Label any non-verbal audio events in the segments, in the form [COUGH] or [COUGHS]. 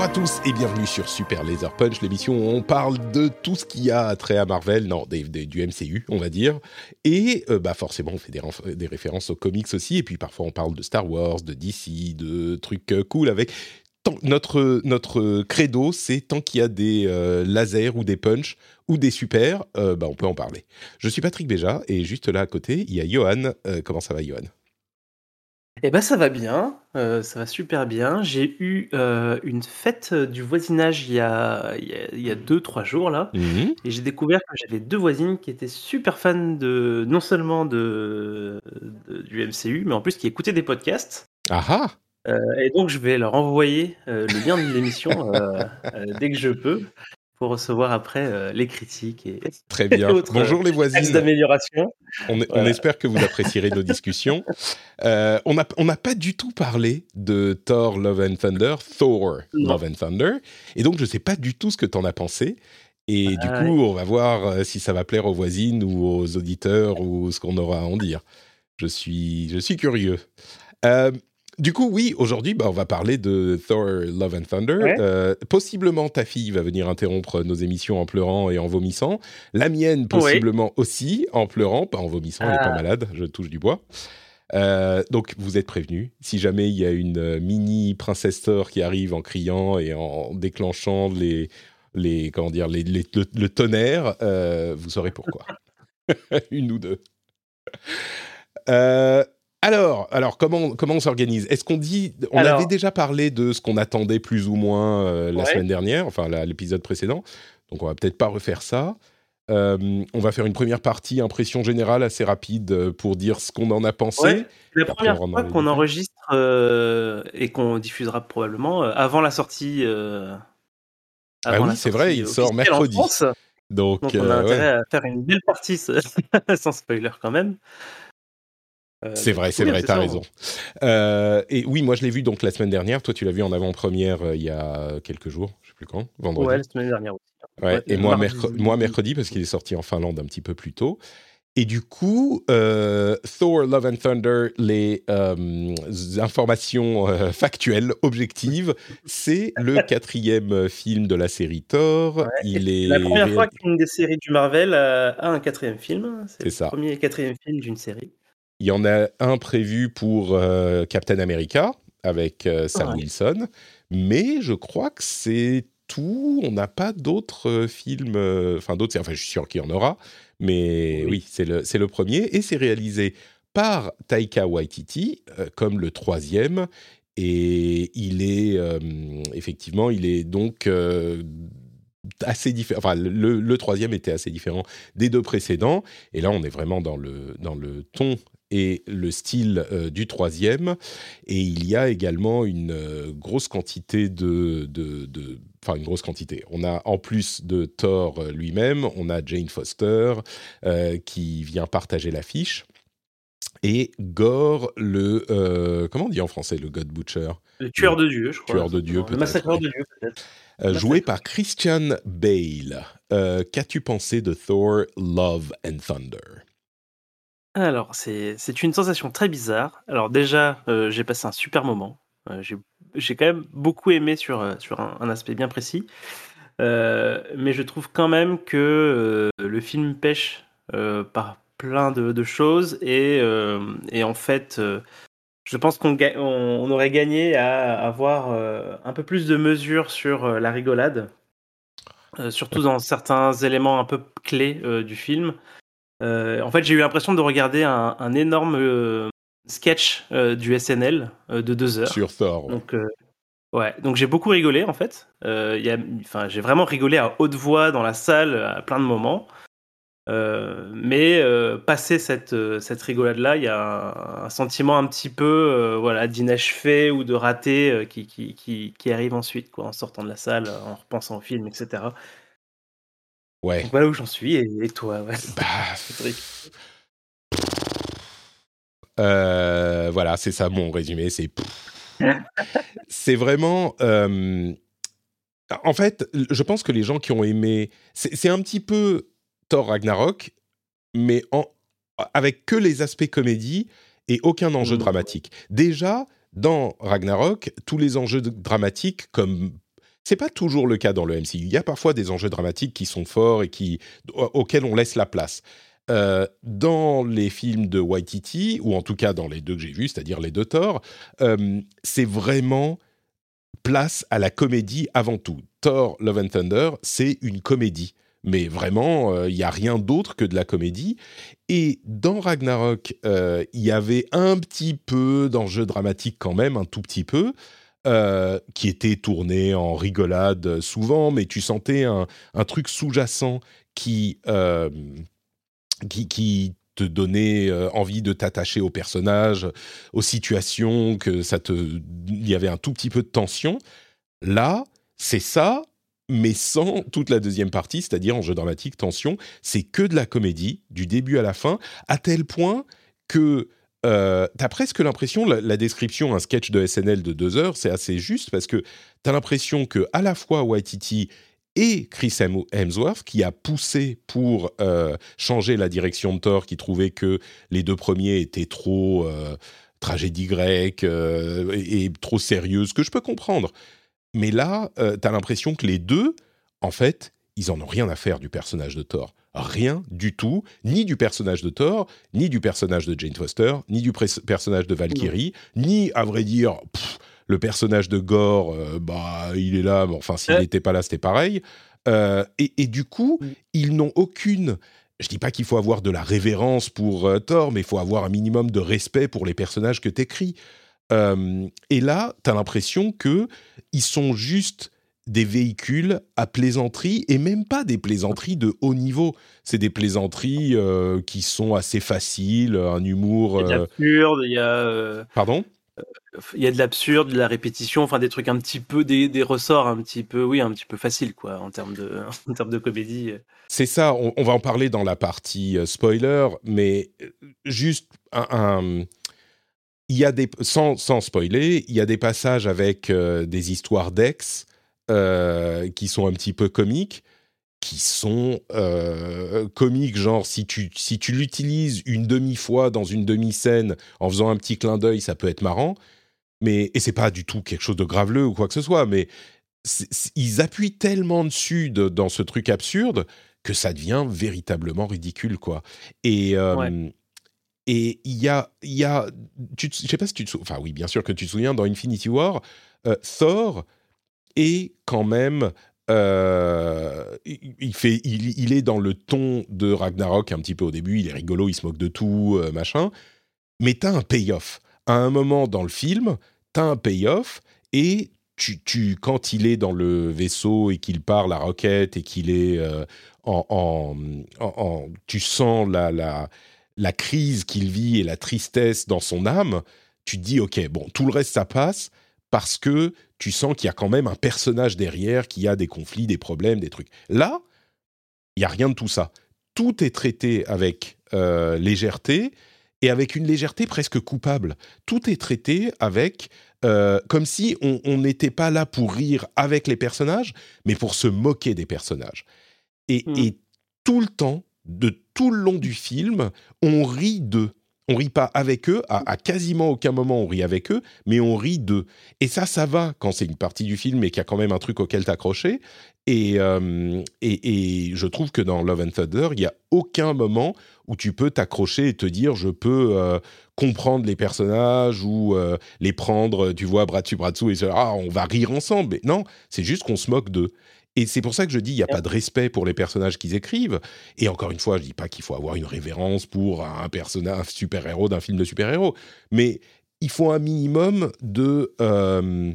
Bonjour à tous et bienvenue sur Super Laser Punch, l'émission où on parle de tout ce qui a trait à Marvel, non, des- du MCU, on va dire. Et euh, bah forcément, on fait des, références aux comics aussi. Et puis parfois, on parle de Star Wars, de DC, de trucs euh, cool avec. tant- notre, notre credo, c'est tant qu'il y a des euh, lasers ou des punch ou des super, bah, on peut en parler. Je suis Patrick Béja et juste là à côté, il y a Johan. Comment ça va, Johan? Eh ben ça va bien, euh, ça va super bien. J'ai eu euh, une fête du voisinage il y a, il y a, il y a deux, trois jours là, Mhm. et j'ai découvert que j'avais deux voisines qui étaient super fans de non seulement de, de- du MCU, mais en plus qui écoutaient des podcasts. Ah ah Euh, et donc je vais leur envoyer le lien de l'émission dès que je peux pour recevoir après euh, les critiques et [LAUGHS] Très bien. Bonjour les axes voisines. d'amélioration. On, espère que vous apprécierez nos discussions. [LAUGHS] Euh, on n'a on pas du tout parlé de Thor Love and Thunder, Thor Non. Love and Thunder, et donc je ne sais pas du tout ce que tu en as pensé. Et du Ah coup, on va voir euh, si ça va plaire aux voisines ou aux auditeurs ou ce qu'on aura à en dire. Je suis, je suis curieux. Euh, du coup, oui, aujourd'hui, bah, on va parler de Thor Love and Thunder. Ouais. Euh, possiblement, ta fille va venir interrompre nos émissions en pleurant et en vomissant. La mienne, possiblement aussi, en pleurant, pas en vomissant, elle n'est pas Ah. malade, je touche du bois. Euh, donc, vous êtes prévenus. Si jamais il y a une euh, mini princesse Thor qui arrive en criant et en déclenchant les, les comment dire, les, les- le, le tonnerre, euh, vous saurez pourquoi. [LAUGHS] [LAUGHS] une ou deux. Euh, alors, alors comment, comment on s'organise? Est-ce qu'on dit. On Alors- avait déjà parlé de ce qu'on attendait plus ou moins euh, la Ouais. semaine dernière, enfin l'épisode précédent. Donc, on va peut-être pas refaire ça. Euh, on va faire une première partie, impression générale assez rapide euh, pour dire ce qu'on en a pensé. Ouais. La première fois qu'on enregistre euh, et qu'on diffusera probablement avant la sortie. Ah oui, c'est vrai, il sort mercredi. Donc, Donc on a ouais. intérêt à faire une belle partie [LAUGHS] sans spoiler quand même. Euh, C'est vrai, c'est vrai, t'as raison. Euh, et oui, moi je l'ai vu donc la semaine dernière. Toi, tu l'as vu en avant-première euh, il y a quelques jours, je sais plus quand, vendredi. Ouais, la semaine dernière aussi. Ouais, Ouais, et moi, mercredi parce qu'il est sorti en Finlande un petit peu plus tôt. Et du coup, Thor Love and Thunder, les informations factuelles, objectives, c'est le [LAUGHS] quatrième film de la série Thor. Il est La première fois qu'une des séries du Marvel a un quatrième film. C'est le ça. premier et quatrième film d'une série. Il y en a un prévu pour euh, Captain America avec euh, Sam Ouais. Wilson, mais je crois que c'est tout. On n'a pas d'autres euh, films, enfin d'autres. Enfin, je suis sûr qu'il y en aura, mais oui, Oui. c'est le le premier et c'est réalisé par Taika Waititi comme le troisième. Et il est euh, effectivement, il est donc euh, assez différent. Enfin, le, le troisième était assez différent des deux précédents. Et là, on est vraiment dans le, dans le ton et le style euh, du troisième. Et il y a également une euh, grosse quantité de, de, de- Enfin, une grosse quantité. On a, en plus de Thor euh, lui-même, on a Jane Foster euh, qui vient partager l'affiche. Et Gore, le... euh, comment on dit en français, le God Butcher? Le tueur de Dieu, je crois. Tueur de Dieu, Le peut-être, massacreur de Dieu, peut-être. euh, joué par Christian Bale. Qu'as-tu pensé de Thor, Love and Thunder? Alors, c'est c'est une sensation très bizarre. Alors déjà, euh, j'ai passé un super moment. Euh, j'ai j'ai quand même beaucoup aimé sur, euh, sur un, un aspect bien précis. Mais je trouve quand même que le film pêche par plein de, de choses. Et, et en fait, je pense qu'on ga- on, on aurait gagné à avoir un peu plus de mesure sur la rigolade. Surtout dans certains éléments un peu clés du film. Euh, en fait, j'ai eu l'impression de regarder un, un énorme euh, sketch du SNL de deux heures. Sur Thor. Donc, ouais, donc j'ai beaucoup rigolé en fait. enfin, j'ai vraiment rigolé à haute voix dans la salle à plein de moments. Euh, mais euh, passer cette, euh, cette rigolade-là, il y a un, sentiment un petit peu voilà, d'inachevé ou de raté qui, qui, qui, qui, arrive ensuite, quoi, en sortant de la salle, en repensant au film, etc. Ouais. voilà où j'en suis, et, toi, ouais. bah, [LAUGHS] voilà, c'est ça mon résumé. C'est c'est vraiment. En fait, je pense que les gens qui ont aimé, c'est un petit peu Thor Ragnarok, mais en, avec que les aspects comédie et aucun enjeu mmh. dramatique. Déjà, dans Ragnarok, tous les enjeux dramatiques, comme c'est pas toujours le cas dans le MCU. Il y a parfois des enjeux dramatiques qui sont forts et qui auxquels on laisse la place. Euh, dans les films de Waititi, ou en tout cas dans les deux que j'ai vus, c'est-à-dire les deux Thor, euh, c'est vraiment place à la comédie avant tout. Thor Love and Thunder, c'est une comédie mais vraiment, il euh, n'y a rien d'autre que de la comédie. Et dans Ragnarok, euh, il y avait un petit peu d'enjeu dramatique quand même, un tout petit peu, euh, qui était tourné en rigolade souvent, mais tu sentais un, truc sous-jacent qui, qui, qui te donnait envie de t'attacher au personnage, aux situations, que ça te, il y avait un tout petit peu de tension. Là, c'est ça, mais sans toute la deuxième partie, c'est-à-dire en jeu dramatique, tension. C'est que de la comédie, du début à la fin, à tel point que euh, t'as presque l'impression, la, description, un sketch de SNL de deux heures, c'est assez juste parce que t'as l'impression que à la fois Waititi et Chris Hemsworth, qui a poussé pour euh, changer la direction de Thor, qui trouvait que les deux premiers étaient trop euh, tragédie grecque et, trop sérieuses, que je peux comprendre. Mais là, euh, tu as l'impression que les deux, en fait, ils en ont rien à faire du personnage de Thor. Rien du tout, ni du personnage de Thor, ni du personnage de Jane Foster, ni du personnage de Valkyrie, ni, à vrai dire, le personnage de Gore, euh, bah, il est là, mais enfin, s'il n'était pas là, c'était pareil. Euh, et, du coup, ils n'ont aucune. Je dis pas qu'il faut avoir de la révérence pour Thor, mais il faut avoir un minimum de respect pour les personnages que tu écris. Euh, et là, tu as l'impression que ils sont juste des véhicules à plaisanterie et même pas des plaisanteries de haut niveau. C'est des plaisanteries euh, qui sont assez faciles, un humour. Il y a de euh, l'absurde, il y a. Pardon? il y a de l'absurde, de la répétition, enfin des trucs un petit peu, des, des, ressorts un petit peu, oui, un petit peu faciles quoi, en termes de, [LAUGHS] en termes de comédie. C'est ça, on, va en parler dans la partie spoiler, mais juste un il y a des sans, sans, spoiler, il y a des passages avec euh, des histoires d'ex euh, qui sont un petit peu comiques, qui sont euh, comiques, genre si tu si tu l'utilises une demi fois dans une demi scène en faisant un petit clin d'œil, ça peut être marrant. Mais et c'est pas du tout quelque chose de graveleux ou quoi que ce soit, mais ils appuient tellement dessus dans ce truc absurde que ça devient véritablement ridicule, quoi. Et et il y a, il y a tu, je sais pas si tu te souviens, enfin oui, bien sûr que tu te souviens, dans Infinity War, euh, Thor est quand même, euh, il, fait, il, est dans le ton de Ragnarok un petit peu au début, il est rigolo, il se moque de tout, euh, machin, mais tu as un payoff. À un moment dans le film, tu as un payoff et tu, quand il est dans le vaisseau et qu'il part la roquette et qu'il est en, en, en, tu sens la, la la crise qu'il vit et la tristesse dans son âme, tu te dis, ok, bon, tout le reste, ça passe parce que tu sens qu'il y a quand même un personnage derrière qui a des conflits, des problèmes, des trucs. Là, il y a rien de tout ça. Tout est traité avec euh, légèreté et avec une légèreté presque coupable. Tout est traité avec euh, comme si on n'était pas là pour rire avec les personnages, mais pour se moquer des personnages. Et, hmm. et tout le temps, de tout le long du film, on rit d'eux. On rit pas avec eux, à, quasiment aucun moment on rit avec eux, mais on rit d'eux. Et ça, ça va quand c'est une partie du film et qu'il y a quand même un truc auquel t'accrocher. Et, euh, et, et, je trouve que dans Love and Thunder, il n'y a aucun moment où tu peux t'accrocher et te dire je peux euh, comprendre les personnages ou euh, les prendre, tu vois, bras dessus, bras dessous, et ah, on va rire ensemble. Mais non, c'est juste qu'on se moque d'eux. Et c'est pour ça que je dis, il n'y a pas de respect pour les personnages qu'ils écrivent. Et encore une fois, je dis pas qu'il faut avoir une révérence pour un personnage, super-héros d'un film de super-héros. Mais il faut un minimum de... Euh,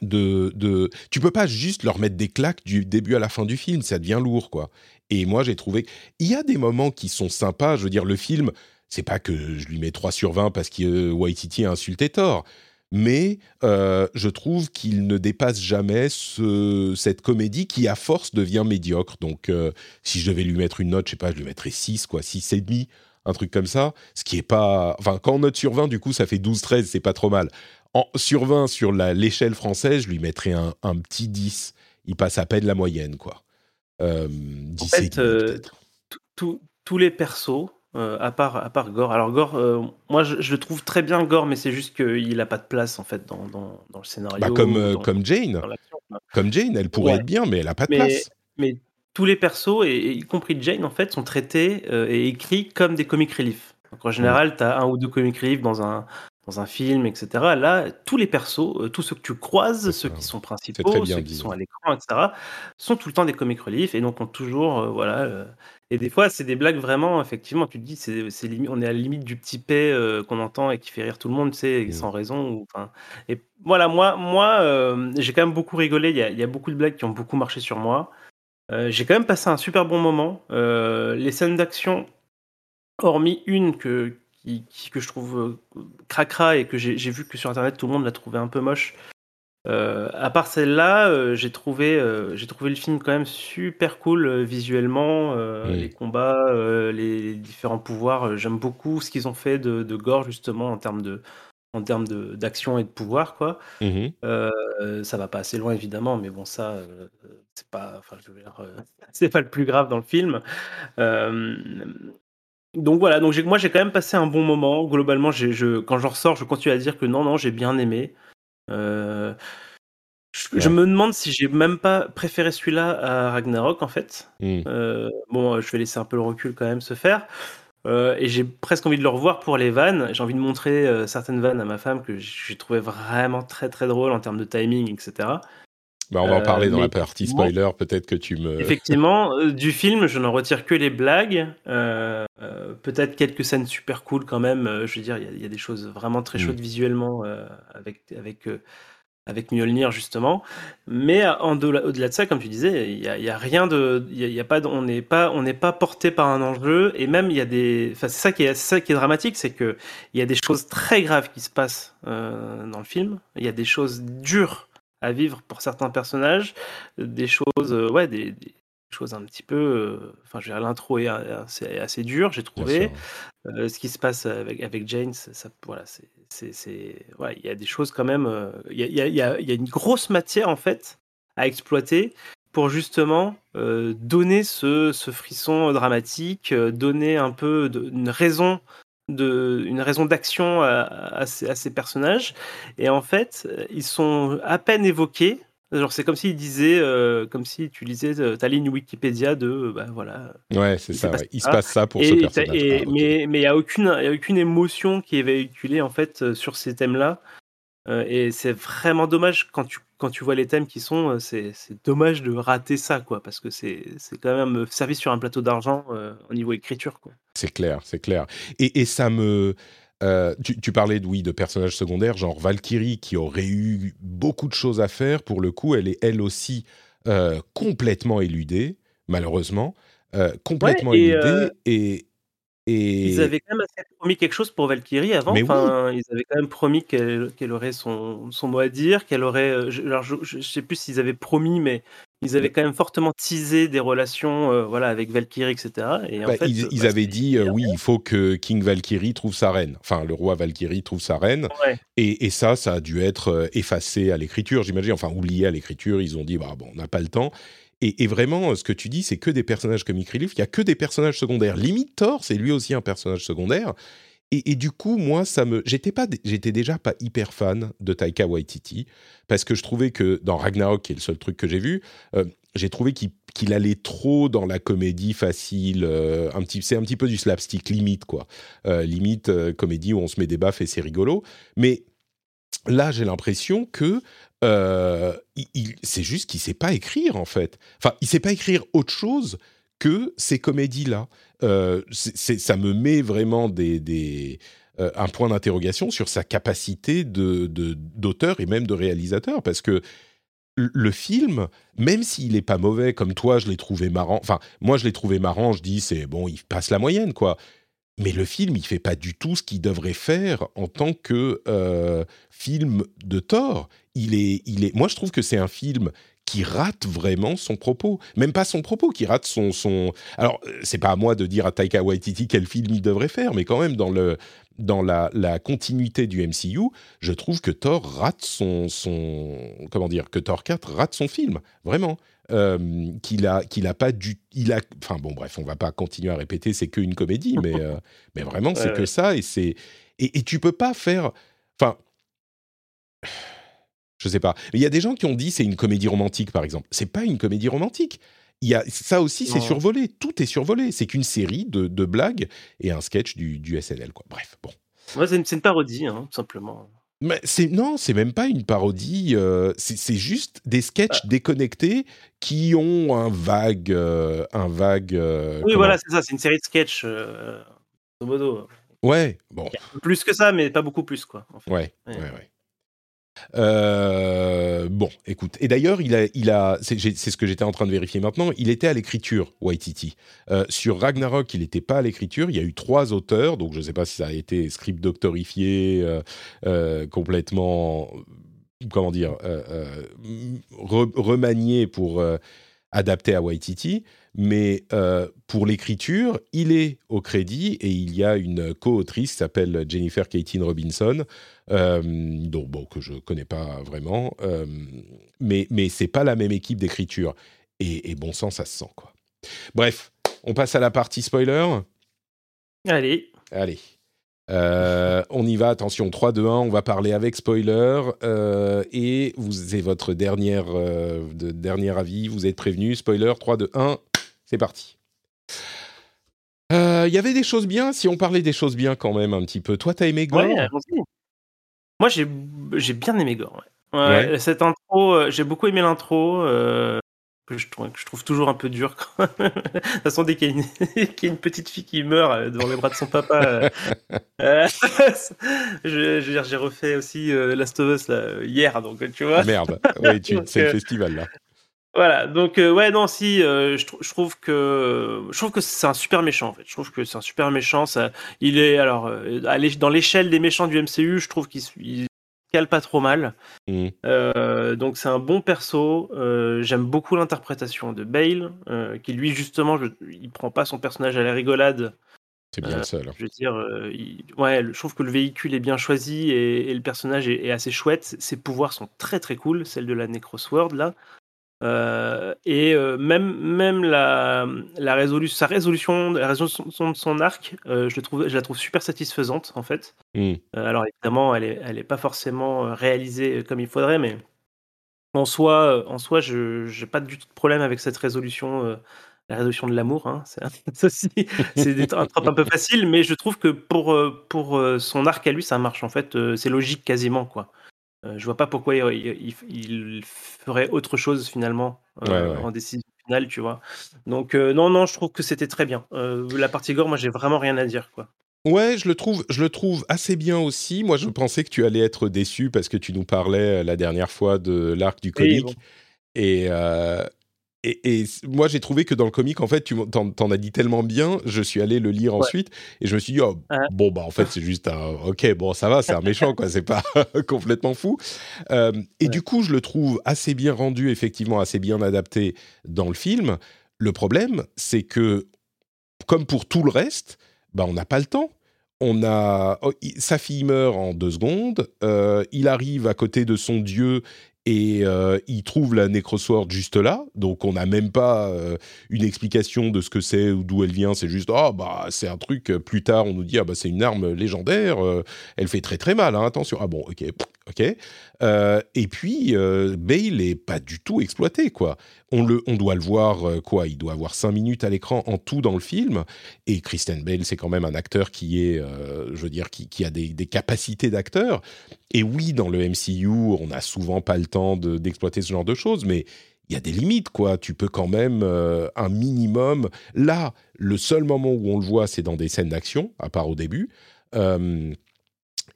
de, de, tu peux pas juste leur mettre des claques du début à la fin du film, ça devient lourd, quoi. Et moi, j'ai trouvé, il y a des moments qui sont sympas. Je veux dire, le film, c'est pas que je lui mets 3 sur 20 parce que Waititi a insulté Thor, mais euh, je trouve qu'il ne dépasse jamais ce, cette comédie qui, à force, devient médiocre. Donc, euh, si je devais lui mettre une note, je sais pas, je lui mettrais 6, quoi, 6 et demi, un truc comme ça, ce qui est pas... Enfin, quand on note sur 20, du coup, ça fait 12-13, c'est pas trop mal. En, sur 20, sur l'échelle française, je lui mettrais un, un, petit 10. Il passe à peine la moyenne, quoi. Euh, 10 en fait, euh, tous les persos, euh, à part à part Gore. Alors Gore, euh, moi je, je, le trouve très bien Gore, mais c'est juste qu'il a pas de place en fait dans, dans, dans le scénario. Bah comme euh, dans, comme Jane, comme Jane, elle pourrait ouais. être bien, mais elle a pas de mais, place. Mais tous les persos, et, et, y compris Jane en fait, sont traités et écrits comme des comic relief. Donc en général, mmh. tu as un ou deux comic relief dans un dans un film, etc. Là, tous les persos, tous ceux que tu croises, ceux qui sont principaux, ceux qui sont à l'écran, etc., sont tout le temps des comic relief et donc ont toujours, voilà. Euh, et des fois, c'est des blagues vraiment, effectivement, tu te dis, c'est, on est à la limite du petit P euh, qu'on entend et qui fait rire tout le monde, tu sais, mmh. sans raison. Ou, et voilà, moi, moi euh, j'ai quand même beaucoup rigolé. Il y, a, il y, a, beaucoup de blagues qui ont beaucoup marché sur moi. Euh, j'ai quand même passé un super bon moment. les scènes d'action, hormis une que, qui, qui, que je trouve euh, cracra et que j'ai, j'ai vu que sur internet tout le monde l'a trouvé un peu moche. Euh, à part celle-là, euh, j'ai trouvé, euh, j'ai trouvé le film quand même super cool euh, visuellement, oui. les combats, les, différents pouvoirs. j'aime beaucoup ce qu'ils ont fait de, de, Gore justement en termes de, en termes de, d'action et de pouvoir quoi. Mm-hmm. ça va pas assez loin évidemment, mais bon ça, c'est pas, enfin je veux dire, [LAUGHS] c'est pas le plus grave dans le film. donc voilà, donc moi j'ai quand même passé un bon moment. Globalement, je, quand j'en ressors, je continue à dire que non, non, j'ai bien aimé. Euh, je, ouais. je, me demande si j'ai même pas préféré celui-là à Ragnarok en fait. Mm. Euh, bon, je vais laisser un peu le recul quand même se faire. Euh, et j'ai presque envie de le revoir pour les vannes. J'ai envie de montrer certaines vannes à ma femme que j'ai trouvé vraiment très très drôle en termes de timing, etc. Bah, on va en parler dans la partie spoiler, peut-être que tu me... Effectivement, du film, je n'en retire que les blagues, peut-être quelques scènes super cool quand même, je veux dire, il y, y, a des choses vraiment très chaudes mm. visuellement avec, avec avec Mjolnir justement. Mais au-delà de ça, comme tu disais, il y a, y a, rien de, il y a, pas, on n'est pas, on pas porté par un enjeu. Et même il y a des, enfin c'est ça qui est, ça qui est dramatique, c'est que il y a des choses très graves qui se passent euh, dans le film. Il y a des choses dures à vivre pour certains personnages, des choses, euh, ouais, des, des choses un petit peu. Euh, enfin, je l'intro est assez, assez dur, j'ai trouvé. Euh, ce qui se passe avec, avec Jane, ça, voilà, c'est, ouais, il y a des choses quand même. Il euh, y, a, y, a, y, a, une grosse matière en fait à exploiter pour justement euh, donner ce, ce, frisson dramatique, euh, donner un peu de, une raison de, une raison d'action à, à, ces, à, ces, personnages. Et en fait, ils sont à peine évoqués Genre, c'est comme s'il disait, euh, comme si tu lisais euh, ta ligne Wikipédia de, euh, bah voilà. Ouais, c'est ça. Ouais. Il se passe ça pour et, ce personnage. Et, ah, mais mais il n'y a aucune, y a aucune émotion qui est véhiculée en fait sur ces thèmes-là. Euh, et c'est vraiment dommage quand tu quand tu vois les thèmes qui sont, c'est dommage de rater ça quoi, parce que c'est c'est quand même servi sur un plateau d'argent euh, au niveau écriture quoi. C'est clair, c'est clair. Et, et ça me euh, tu, tu, parlais de, oui, de personnages secondaires, genre Valkyrie, qui aurait eu beaucoup de choses à faire. Pour le coup, elle est elle aussi euh, complètement éludée, malheureusement. Euh, complètement ouais, et éludée. Et, et... Ils avaient quand même promis quelque chose pour Valkyrie avant. Mais enfin, oui. Ils avaient quand même promis qu'elle qu aurait son, son, mot à dire, qu'elle aurait. Je, alors, je, ne sais plus s'ils avaient promis, mais ils avaient quand même fortement teasé des relations euh, voilà, avec Valkyrie, etc. Et en bah, fait, ils, ils avaient dit, euh, oui, il faut que King Valkyrie trouve sa reine. Enfin, le roi Valkyrie trouve sa reine. Ouais. Et, et, ça, ça a dû être effacé à l'écriture, j'imagine. Enfin, oublié à l'écriture. Ils ont dit, bah, bon, on n'a pas le temps. Et, et, vraiment, ce que tu dis, c'est que des personnages comic relief. Il y a que des personnages secondaires. Limite Thor, c'est lui aussi un personnage secondaire. Et, du coup, moi, ça me, j'étais pas, j'étais déjà pas hyper fan de Taika Waititi parce que je trouvais que dans Ragnarok, qui est le seul truc que j'ai vu, euh, j'ai trouvé qu'il allait trop dans la comédie facile, euh, un petit, c'est un petit peu du slapstick limite quoi, euh, limite comédie où on se met des baffes et c'est rigolo. Mais là, j'ai l'impression que c'est juste qu'il sait pas écrire en fait. Enfin, il sait pas écrire autre chose que ces comédies-là. Euh, ça me met vraiment euh, un point d'interrogation sur sa capacité d'auteur et même de réalisateur, parce que le film, même s'il n'est pas mauvais, comme toi, je l'ai trouvé marrant. Enfin, moi, je l'ai trouvé marrant. Je dis, c'est bon, il passe la moyenne, quoi. Mais le film, il fait pas du tout ce qu'il devrait faire en tant que euh, film de Thor. Il est, il est. Moi, je trouve que c'est un film qui rate vraiment son propos. Même pas son propos, qui rate son. son... Alors, c'est pas à moi de dire à Taika Waititi quel film il devrait faire, mais quand même, dans, le, dans la, la continuité du MCU, je trouve que Thor rate son, son. Comment dire Que Thor 4 rate son film, vraiment. Euh, qu'il a qu'il a pas du il a enfin bon bref on va pas continuer à répéter c'est qu'une comédie mais euh, [LAUGHS] mais vraiment c'est que ça et c'est et, et, tu peux pas faire enfin je sais pas il y a des gens qui ont dit c'est une comédie romantique par exemple c'est pas une comédie romantique il y a ça aussi c'est survolé tout est survolé c'est qu'une série de, de, blagues et un sketch du, du SNL quoi bref bon ouais, c'est une, une, parodie hein, tout simplement mais c'est non, c'est même pas une parodie. Euh, c'est juste des sketchs ah. déconnectés qui ont un vague, euh, un vague. Euh, oui, voilà, c'est ça. C'est une série de sketchs, modo. Ouais, bon. Plus que ça, mais pas beaucoup plus, quoi. En fait. Ouais, ouais, ouais. Euh, bon, écoute. Et d'ailleurs, il a, c'est ce que j'étais en train de vérifier maintenant. Il était à l'écriture, Waititi. Euh, sur Ragnarok, il n'était pas à l'écriture. Il y a eu trois auteurs, donc je ne sais pas si ça a été script doctorifié euh, complètement, comment dire, remanié pour adapté à Waititi, mais euh, pour l'écriture, il est au crédit et il y a une co-autrice qui s'appelle Jennifer Caitlin Robinson, euh, donc, bon, que je connais pas vraiment, euh, mais, mais c'est pas la même équipe d'écriture. Et, et, bon sang, ça se sent, quoi. Bref, on passe à la partie spoiler. Allez. Allez. Euh, on y va, attention, 3, 2, 1, on va parler avec spoiler. Euh, et vous avez votre dernière, euh, de, dernier avis, vous êtes prévenu. Spoiler, 3, 2, 1, c'est parti. Il y avait des choses bien, si on parlait des choses bien quand même un petit peu. Toi, t'as aimé Gore ouais, Moi, j'ai bien aimé Gore. Ouais. Cette intro, j'ai beaucoup aimé l'intro que je, trouve, toujours un peu dur. [LAUGHS] de toute façon, dès [LAUGHS] qu'il y, a une petite fille qui meurt euh, devant les bras de son papa, euh, [LAUGHS] euh, je, je, j'ai refait aussi Last of Us là, hier, donc tu vois. Merde, oui, c'est le festival là. Voilà, donc ouais, non, si, je, je, trouve que je trouve que c'est un super méchant en fait. Je trouve que c'est un super méchant. Ça, il est alors dans l'échelle des méchants du MCU, je trouve qu'il cale pas trop mal. Mmh. Euh, donc c'est un bon perso. Euh, j'aime beaucoup l'interprétation de Bale, euh, qui lui justement, je, il prend pas son personnage à la rigolade. C'est bien le seul. Hein. Je veux dire, ouais, je trouve que le véhicule est bien choisi et, le personnage est, est, assez chouette. Ses pouvoirs sont très très cool, celle de la Necrosword là. Euh, et euh, même, même la, la résolution, sa résolution, la résolution de son arc, euh, je, trouve, je la trouve super satisfaisante en fait. Mmh. alors évidemment, elle n'est elle est pas forcément réalisée comme il faudrait, mais en soi, en soi je n'ai pas du tout de problème avec cette résolution. la résolution de l'amour, hein, c'est [LAUGHS] un trope un peu facile, mais je trouve que pour, pour son arc à lui, ça marche en fait. c'est logique quasiment, quoi. Euh, je vois pas pourquoi il, ferait autre chose finalement euh, en décision finale, tu vois. Donc euh, non, non, je trouve que c'était très bien. la partie gore, moi, j'ai vraiment rien à dire, quoi. Ouais, je le trouve, je le trouve assez bien aussi. Moi, je pensais que tu allais être déçu parce que tu nous parlais la dernière fois de l'arc du comique. Et, et, moi, j'ai trouvé que dans le comic, en fait, tu t'en, as dit tellement bien, je suis allé le lire ensuite et je me suis dit, oh, bon, bah, en fait, c'est juste un. Ok, bon, ça va, c'est un méchant, quoi, c'est pas [LAUGHS] complètement fou. Euh, et du coup, je le trouve assez bien rendu, effectivement, assez bien adapté dans le film. Le problème, c'est que, comme pour tout le reste, bah, on n'a pas le temps. On a oh, sa fille meurt en deux secondes. Euh, il arrive à côté de son dieu et euh, il trouve la Necrosword juste là, donc on n'a même pas euh, une explication de ce que c'est ou d'où elle vient, c'est juste ah bah c'est un truc. Euh, plus tard, on nous dit ah bah c'est une arme légendaire, elle fait très très mal, hein, attention. Ah bon, ok, euh, Et puis, euh, Bale est pas du tout exploité, quoi. On, le, on doit le voir, euh, quoi Il doit avoir cinq minutes à l'écran en tout dans le film. Et Kristen Bale, c'est quand même un acteur qui est, je veux dire, qui, a des, capacités d'acteur. Et oui, dans le MCU, on n'a souvent pas le temps d'exploiter ce genre de choses, mais il y a des limites, quoi. Tu peux quand même un minimum. Là, le seul moment où on le voit, c'est dans des scènes d'action, à part au début.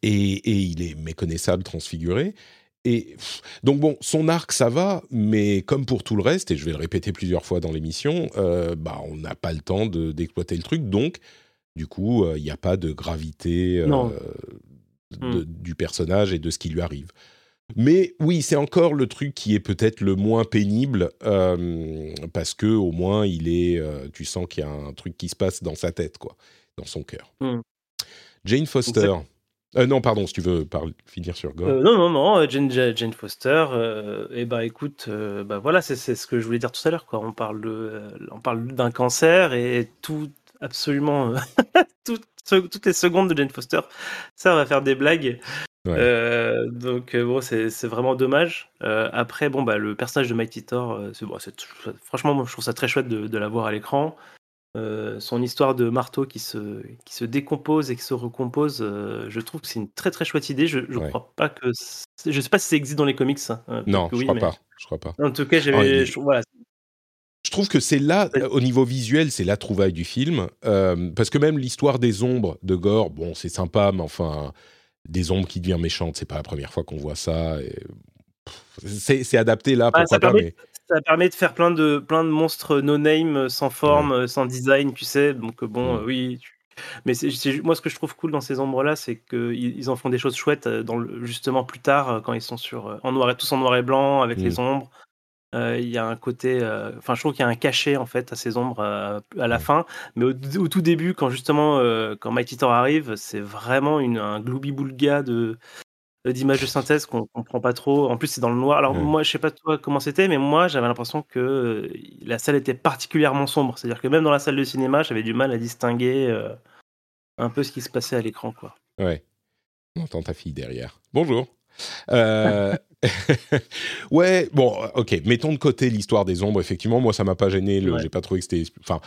Et, il est méconnaissable, transfiguré. Et donc bon, son arc ça va, mais comme pour tout le reste, et je vais le répéter plusieurs fois dans l'émission, euh, bah on n'a pas le temps d'exploiter le truc, donc du coup euh, il n'y a pas de gravité euh, hmm. du personnage et de ce qui lui arrive. Mais oui, c'est encore le truc qui est peut-être le moins pénible parce que au moins il est, tu sens qu'il y a un truc qui se passe dans sa tête quoi, dans son cœur. Hmm. Jane Foster. Euh, non, pardon, si tu veux finir sur Gore. Euh, non, non, non, euh, Jane, Jane Foster, et eh ben écoute, bah voilà, c'est ce que je voulais dire tout à l'heure. Quoi. On parle de, on parle d'un cancer et tout, absolument, [LAUGHS] toutes les secondes de Jane Foster, ça va faire des blagues. donc bon, c'est vraiment dommage. après, bon, bah, le personnage de Mighty Thor, bon, franchement, je trouve ça très chouette de, de l'avoir à l'écran. Euh, son histoire de marteau qui se, qui se décompose et qui se recompose, euh, je trouve que c'est une très très chouette idée. Je, je crois pas que. Je sais pas si ça existe dans les comics. Hein, non, je, crois pas. je crois pas. En tout cas, j'avais. Ah, je, trouve que c'est là, au niveau visuel, c'est la trouvaille du film. Euh, parce que même l'histoire des ombres de Gore, bon, c'est sympa, mais enfin, des ombres qui deviennent méchantes, c'est pas la première fois qu'on voit ça. C'est adapté là, pourquoi pas, mais ça permet de faire plein de, plein de monstres no-name, euh, sans forme, euh, sans design, tu sais. Donc, euh, bon, oui. Mais moi, ce que je trouve cool dans ces ombres-là, c'est qu'ils ils en font des choses chouettes dans le, justement plus tard, quand ils sont sur, en noir et, tous en noir et blanc, avec les ombres. Il y a un côté. Enfin, je trouve qu'il y a un cachet, en fait, à ces ombres à la fin. Mais au, tout début, quand justement, quand Mighty Thor arrive, c'est vraiment une, un gloubi-boulga de d'images de synthèse qu'on comprend pas trop. En plus, c'est dans le noir. Alors, moi, je sais pas toi comment c'était, mais moi, j'avais l'impression que euh, la salle était particulièrement sombre. C'est-à-dire que même dans la salle de cinéma, j'avais du mal à distinguer euh, un peu ce qui se passait à l'écran, quoi. Ouais. On entend ta fille derrière. Bonjour. Euh, [LAUGHS] ouais, bon, ok. Mettons de côté l'histoire des ombres. Effectivement, moi, ça m'a pas gêné. Le... J'ai pas trouvé que c'était. Enfin,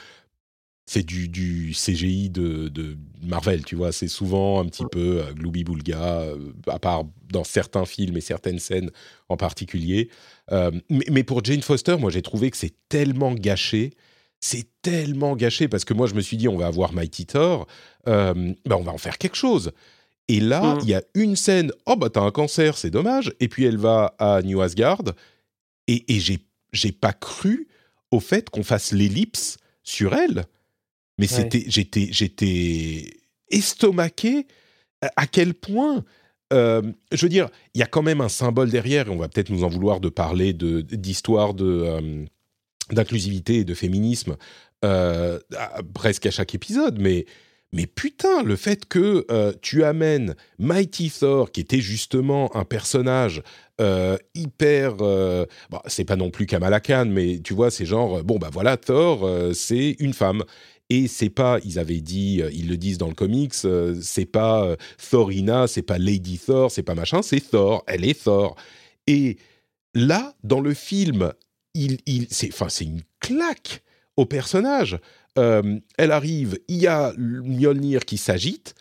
c'est du, du, CGI de, de, Marvel, tu vois. C'est souvent un petit peu euh, Glooby Boulga, euh, à part dans certains films et certaines scènes en particulier. Euh, mais, mais, pour Jane Foster, moi, j'ai trouvé que c'est tellement gâché. C'est tellement gâché parce que moi, je me suis dit, on va avoir Mighty Thor, ben, on va en faire quelque chose. Et là, mmh. il y a une scène, oh bah t'as un cancer, c'est dommage. Et puis elle va à New Asgard. Et, et j'ai pas cru au fait qu'on fasse l'ellipse sur elle mais c'était, j'étais, j'étais estomaqué à quel point. Euh, je veux dire, il y a quand même un symbole derrière, et on va peut-être nous en vouloir de parler de, d'histoire de, euh, d'inclusivité et de féminisme euh, presque à chaque épisode, mais, mais putain, le fait que tu amènes Mighty Thor, qui était justement un personnage hyper. Bah, c'est pas non plus Kamala Khan, mais tu vois, c'est genre, bon, bah voilà, Thor, c'est une femme. Et c'est pas, ils avaient dit, euh, ils le disent dans le comics, euh, c'est pas euh, Thorina, c'est pas Lady Thor, c'est pas machin, c'est Thor, elle est Thor. Et là, dans le film, il, il, c'est une claque au personnage. elle arrive, il y a Mjolnir qui s'agite,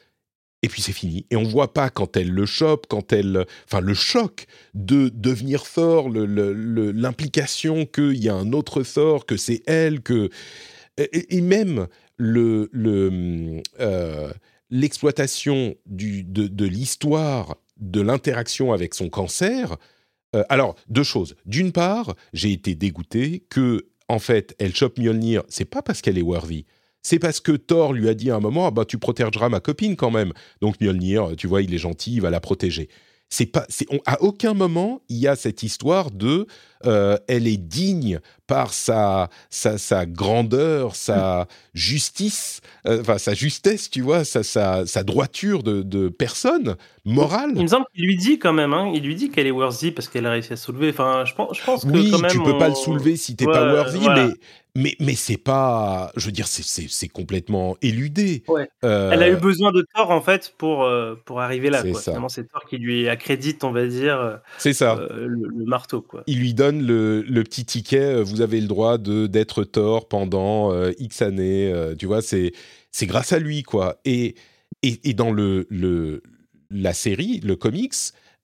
et puis c'est fini. Et on voit pas quand elle le chope, quand elle, enfin le choc de devenir Thor, l'implication qu'il y a un autre Thor, que c'est elle, que et, même le, euh, l'exploitation de, de l'histoire de l'interaction avec son cancer. Euh, alors, deux choses. D'une part, j'ai été dégoûté que, en fait, elle chope Mjolnir, c'est pas parce qu'elle est worthy. C'est parce que Thor lui a dit à un moment, ah bah tu protégeras ma copine quand même. Donc Mjolnir, tu vois, il est gentil, il va la protéger c'est pas, c'est, à aucun moment il y a cette histoire de, euh, elle est digne par sa sa, sa grandeur, sa justice, euh, enfin sa justesse, tu vois, sa sa, sa droiture de, de, personne morale. Il me semble qu'il lui dit quand même, hein, il lui dit qu'elle est worthy parce qu'elle a réussi à soulever. Enfin, je pense, je pense que oui, quand même tu peux pas le soulever si t'es pas worthy, mais mais mais c'est pas, je veux dire, c'est complètement éludé. Ouais. Elle a eu besoin de Thor en fait pour pour arriver là. C'est c'est Thor qui lui accrédite, on va dire. C'est ça. Le, marteau quoi. Il lui donne le, le, petit ticket. Vous avez le droit de d'être Thor pendant X années. tu vois, c'est c'est grâce à lui quoi. Et et, et dans le le la série, le comics,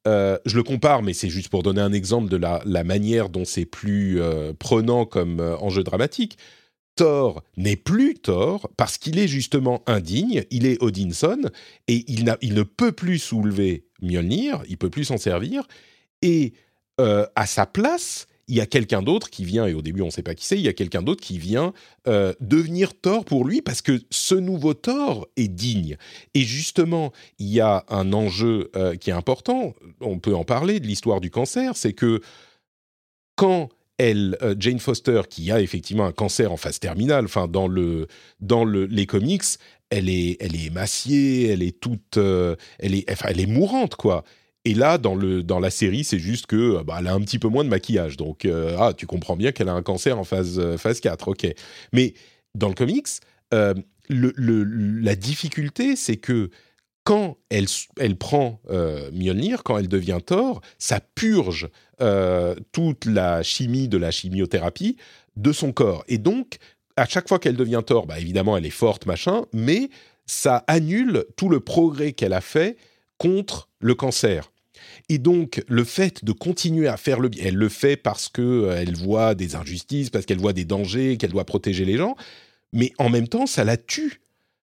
euh, je le compare, mais c'est juste pour donner un exemple de la, manière dont c'est plus euh, prenant comme euh, enjeu dramatique. Thor n'est plus Thor parce qu'il est justement indigne, il est Odinson, et il, il ne peut plus soulever Mjolnir, il peut plus s'en servir, et à sa place, il y a quelqu'un d'autre qui vient, et au début on ne sait pas qui c'est, il y a quelqu'un d'autre qui vient euh, devenir Thor pour lui parce que ce nouveau Thor est digne. Et justement, il y a un enjeu euh, qui est important, on peut en parler de l'histoire du cancer, c'est que quand elle, euh, Jane Foster, qui a effectivement un cancer en phase terminale, enfin dans le dans le, les comics, elle est elle est émaciée, elle est toute, elle est elle est mourante quoi. Et là, dans, le, dans la série, c'est juste que euh, bah, elle a un petit peu moins de maquillage. Donc, euh, ah, tu comprends bien qu'elle a un cancer en phase, euh, phase 4, ok. Mais dans le comics, la difficulté, c'est que quand elle, elle prend Mjolnir, quand elle devient Thor, ça purge toute la chimie de la chimiothérapie de son corps. Et donc, à chaque fois qu'elle devient Thor, bah, évidemment, elle est forte, machin, mais ça annule tout le progrès qu'elle a fait contre le cancer. Et donc, le fait de continuer à faire le bien, elle le fait parce qu'elle euh, voit des injustices, parce qu'elle voit des dangers, qu'elle doit protéger les gens, mais en même temps, ça la tue.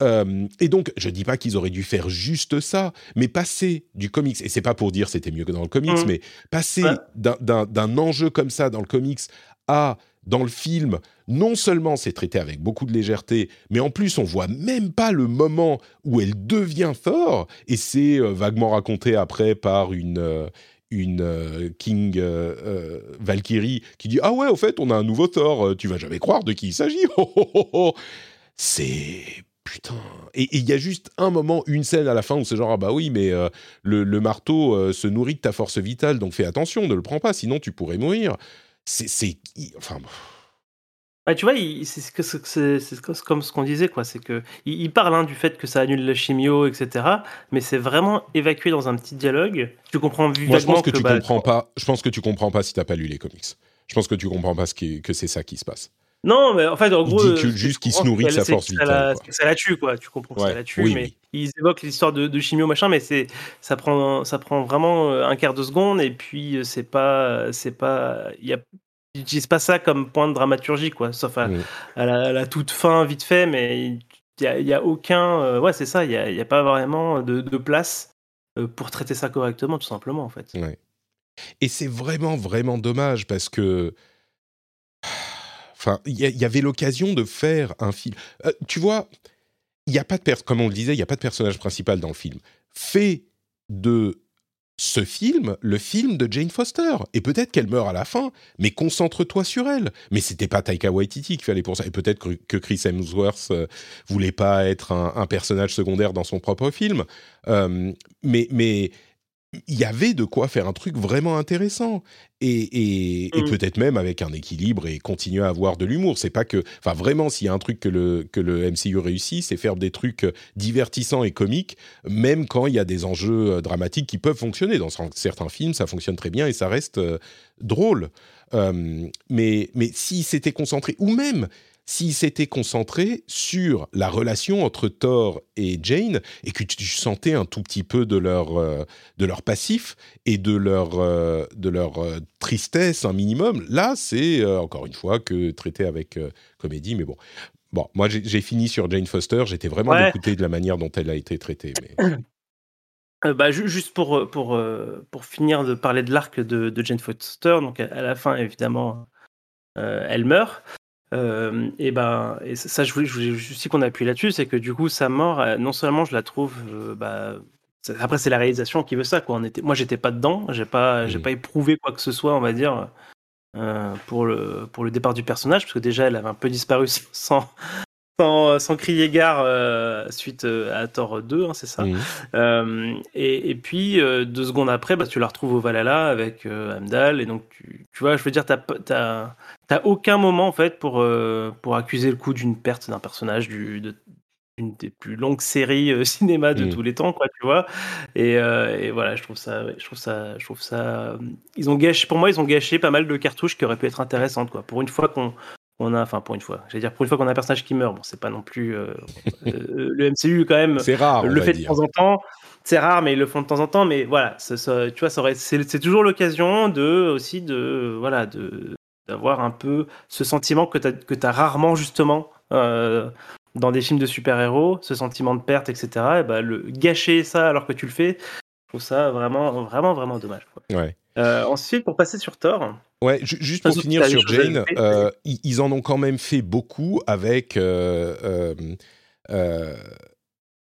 Euh, et donc, je dis pas qu'ils auraient dû faire juste ça, mais passer du comics, et c'est pas pour dire c'était mieux que dans le comics, mmh. mais passer d'un enjeu comme ça dans le comics à dans le film, non seulement c'est traité avec beaucoup de légèreté, mais en plus on voit même pas le moment où elle devient Thor, et c'est euh, vaguement raconté après par une euh, une euh, King Valkyrie qui dit ah ouais au fait on a un nouveau Thor, tu vas jamais croire de qui il s'agit. [LAUGHS] Oh, oh, oh, c'est putain. Et il y a juste un moment, une scène à la fin où c'est genre ah bah oui mais le, marteau se nourrit de ta force vitale donc fais attention ne le prends pas sinon tu pourrais mourir c'est enfin tu vois, c'est comme ce qu'on disait, quoi. C'est que il, parle hein, du fait que ça annule la chimio, etc. Mais c'est vraiment évacué dans un petit dialogue. Tu comprends Moi, je pense que, tu bah, comprends pas. Je pense que tu comprends pas si t'as pas lu les comics. Je pense que tu comprends pas ce que c'est ça qui se passe. Non, mais en fait, en gros, il dit que, juste qu'il se nourrit de sa force vitale. Ça la, tue, quoi. Tu comprends que ça la tue, mais ils évoquent l'histoire de, de, chimio machin, mais c'est ça prend ça prend vraiment euh, un quart de seconde et puis euh, c'est pas c'est pas il y a ils n'utilisent pas ça comme point de dramaturgie, quoi. Sauf à, la, toute fin, vite fait, mais il n'y a, aucun. Euh, ouais, c'est ça, il n'y a, pas vraiment de, place euh, pour traiter ça correctement, tout simplement, en fait. Et c'est vraiment, vraiment dommage parce que. Enfin, il y, avait l'occasion de faire un film. Euh, tu vois, il n'y a pas de. Comme on le disait, il n'y a pas de personnage principal dans le film. Fait de ce film, le film de Jane Foster. Et peut-être qu'elle meurt à la fin, mais concentre-toi sur elle. Mais c'était pas Taika Waititi qu'il fallait pour ça. Et peut-être que Chris Hemsworth euh, voulait pas être un, personnage secondaire dans son propre film. Euh, mais, mais il y avait de quoi faire un truc vraiment intéressant et, mm. peut-être même avec un équilibre et continuer à avoir de l'humour. C'est pas que, enfin vraiment, s'il y a un truc que le que le MCU réussit, c'est faire des trucs divertissants et comiques, même quand il y a des enjeux euh, dramatiques qui peuvent fonctionner. Dans certains films, ça fonctionne très bien et ça reste euh, drôle. Euh, mais mais si c'était concentré, ou même s'il s'était concentré sur la relation entre Thor et Jane et que tu sentais un tout petit peu de leur, euh, de leur passif et de leur, euh, de leur euh, tristesse un minimum, là c'est encore une fois que traité avec comédie, mais bon. Bon, moi j'ai fini sur Jane Foster, j'étais vraiment ouais. de la manière dont elle a été traitée. [COUGHS] bah, juste pour, pour, pour finir de parler de l'arc de, de, Jane Foster, donc à la fin évidemment elle meurt. Euh, et ben, et ça, je voulais, je aussi qu'on appuie là-dessus, c'est que du coup, sa mort, euh, non seulement je la trouve, euh, bah, après c'est la réalisation qui veut ça, quoi. On était, moi, j'étais pas dedans, j'ai pas, j'ai pas éprouvé quoi que ce soit, on va dire, pour le pour le départ du personnage, parce que déjà, elle avait un peu disparu [LAUGHS] sans sans, sans crier gare euh, suite euh, à Thor 2, hein, c'est ça. Euh, et, et puis euh, deux secondes après, bah, tu la retrouves au Valhalla avec euh, Amdal, et donc tu, tu vois, je veux dire, t'as aucun moment en fait pour euh, pour accuser le coup d'une perte d'un personnage du de une des plus longues séries euh, cinéma de Mhm. tous les temps, quoi, tu vois. Et, euh, et voilà, je trouve ça, je trouve ça, je trouve ça. euh, Ils ont gâché, pour moi, ils ont gâché pas mal de cartouches qui auraient pu être intéressantes, quoi. Pour une fois qu'on on a, enfin pour une fois, j'allais dire pour une fois qu'on a un personnage qui meurt. Bon, c'est pas non plus euh, euh, le MCU quand même C'est rare, on le fait dire. de temps en temps. C'est rare, mais ils le font de temps en temps. Mais voilà, ça- ça- tu vois, c'est toujours l'occasion de aussi de voilà de d'avoir un peu ce sentiment que tu as, que as rarement justement euh, dans des films de super-héros, ce sentiment de perte, etc. Et bah, le gâcher ça alors que tu le fais, je trouve ça vraiment vraiment vraiment dommage. quoi. Ouais. Euh, ensuite, pour passer sur Thor, Ouais, ju- juste pour finir sur Jane, euh, ils, ils en ont quand même fait beaucoup avec. euh, euh,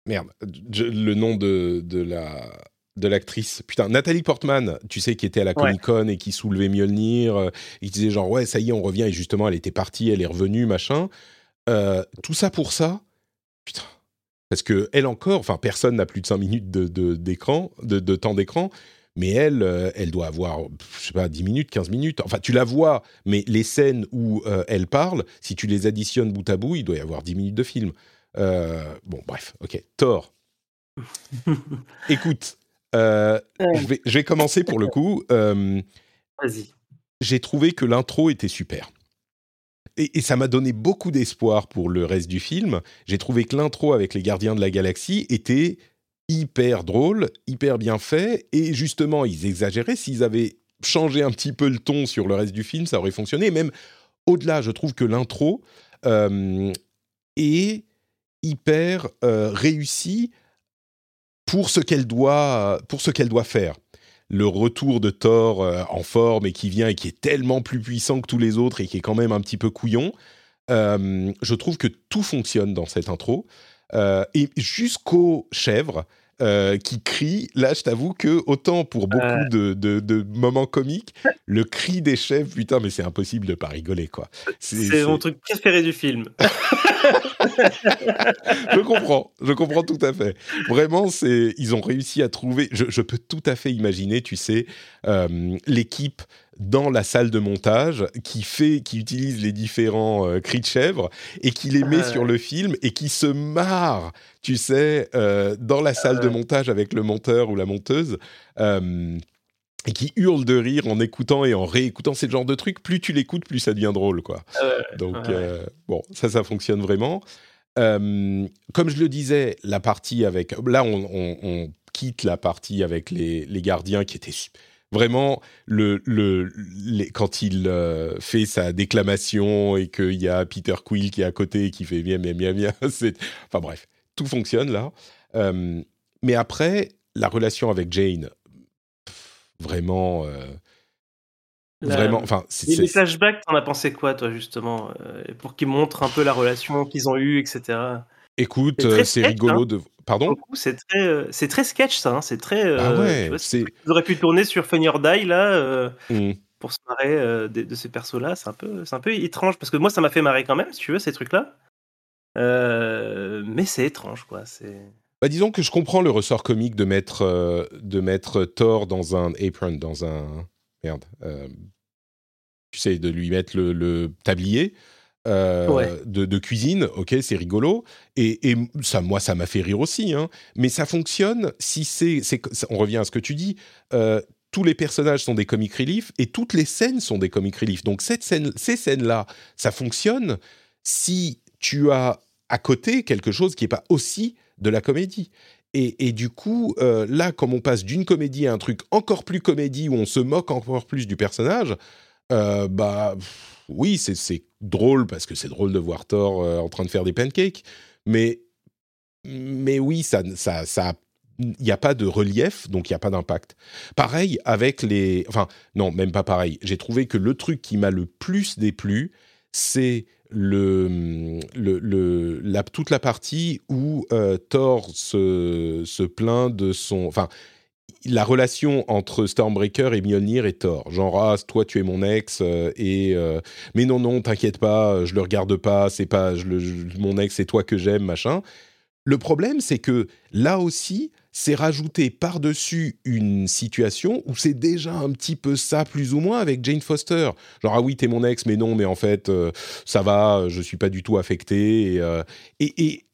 merde, je- le nom de, de la de l'actrice. Putain, Nathalie Portman, tu sais, qui était à la. Comic Con et qui soulevait Mjolnir. euh, il disait genre, ouais, ça y est, on revient. Et justement, elle était partie, elle est revenue, machin. Euh, tout ça pour ça Putain. Parce que elle encore, enfin, personne n'a plus de 5 minutes de- d'écran, de, de temps d'écran. Mais elle, euh, elle doit avoir, je sais pas, 10 minutes, 15 minutes. Enfin, tu la vois, mais les scènes où euh, elle parle, si tu les additionnes bout à bout, il doit y avoir 10 minutes de film. Euh, bon, bref, ok. Thor. [LAUGHS] Écoute, euh, je, vais, je vais commencer pour le coup. Vas-y. j'ai trouvé que l'intro était super. Et, et ça m'a donné beaucoup d'espoir pour le reste du film. J'ai trouvé que l'intro avec les Gardiens de la Galaxie était hyper drôle, hyper bien fait. Et justement, ils exagéraient. S'ils avaient changé un petit peu le ton sur le reste du film, ça aurait fonctionné. Même au-delà, je trouve que l'intro euh, est hyper euh, pour ce qu'elle doit, pour ce qu'elle doit faire le retour de Thor euh, en forme et qui vient et qui est tellement plus puissant que tous les autres et qui est quand même un petit peu couillon. Euh, je trouve que tout fonctionne dans cette intro. Euh, et jusqu'aux chèvres euh, qui crient, là je t'avoue que autant pour beaucoup Euh. de, de- de moments comiques, le cri des chèvres, putain mais c'est impossible de pas rigoler quoi. C'est mon truc préféré du film. [LAUGHS] je comprends, je comprends tout à fait. Vraiment, c'est, ils ont réussi à trouver. Je, je peux tout à fait imaginer, tu sais, euh, l'équipe dans la salle de montage qui fait, qui utilise les différents euh, cris de chèvre et qui les met sur le film et qui se marre, tu sais, euh, dans la salle de montage avec le monteur ou la monteuse. euh, et qui hurle de rire en écoutant et en réécoutant, c'est le genre de truc, plus tu l'écoutes, plus ça devient drôle, quoi. Ouais, Donc, bon, ça, ça fonctionne vraiment. Comme je le disais, la partie avec... Là, on, on- on quitte la partie avec les, les gardiens qui étaient vraiment... Le, le, les- quand il euh, fait sa déclamation et qu'il y a Peter Quill qui est à côté et qui fait miam, miam, miam, [LAUGHS] c'est... Enfin bref, tout fonctionne là. Euh, mais après, la relation avec Jane, pff, vraiment... euh, La- Vraiment, enfin, c'est- les flashbacks, t'en as pensé quoi, toi, justement euh, Pour qu'ils montrent un peu la relation qu'ils ont eue, etc. écoute, C'est euh, rigolo hein. de... Pardon? C'est très, euh, c'est très sketch, ça. hein, C'est très. euh, Ah ouais, vois, Ils auraient pu tourner sur Funny or Die, là, Hmm. pour se marrer euh, de, de ces persos-là. C'est un, peu, c'est un peu étrange, parce que moi, ça m'a fait marrer quand même, si tu veux, ces trucs-là. Euh, mais c'est étrange, quoi. C'est. Bah, disons que je comprends le ressort comique de mettre, euh, de mettre Thor dans un apron, dans un... Merde. tu sais, de lui mettre le, le tablier euh, Ouais. de, de cuisine. Ok, c'est rigolo. Et, et ça, moi, ça m'a fait rire aussi. hein. Mais ça fonctionne si c'est... On revient à ce que tu dis. euh, tous les personnages sont des comic relief et toutes les scènes sont des comic relief. Donc cette scène, ces scènes-là, ça fonctionne si tu as à côté quelque chose qui n'est pas aussi de la comédie. Et, et du coup, euh, là, comme on passe d'une comédie à un truc encore plus comédie où on se moque encore plus du personnage, euh, bah oui, c'est- drôle parce que c'est drôle de voir Thor euh, en train de faire des pancakes, mais mais oui, ça ça ça il n'y a pas de relief, donc il n'y a pas d'impact. Pareil avec les... Enfin, non, même pas pareil. J'ai trouvé que le truc qui m'a le plus déplu, c'est le, le- la, toute la partie où euh, Thor se, se plaint de son... Enfin, la relation entre Stormbreaker et Mjolnir est tort. Genre ah toi tu es mon ex euh, et euh, mais non non t'inquiète pas je le regarde pas c'est pas mon ex c'est toi que j'aime machin. Le problème c'est que là aussi c'est rajouté par-dessus une situation où c'est déjà un petit peu ça plus ou moins avec Jane Foster. Genre ah oui t'es mon ex mais non mais en fait euh, ça va je suis pas du tout affecté et, et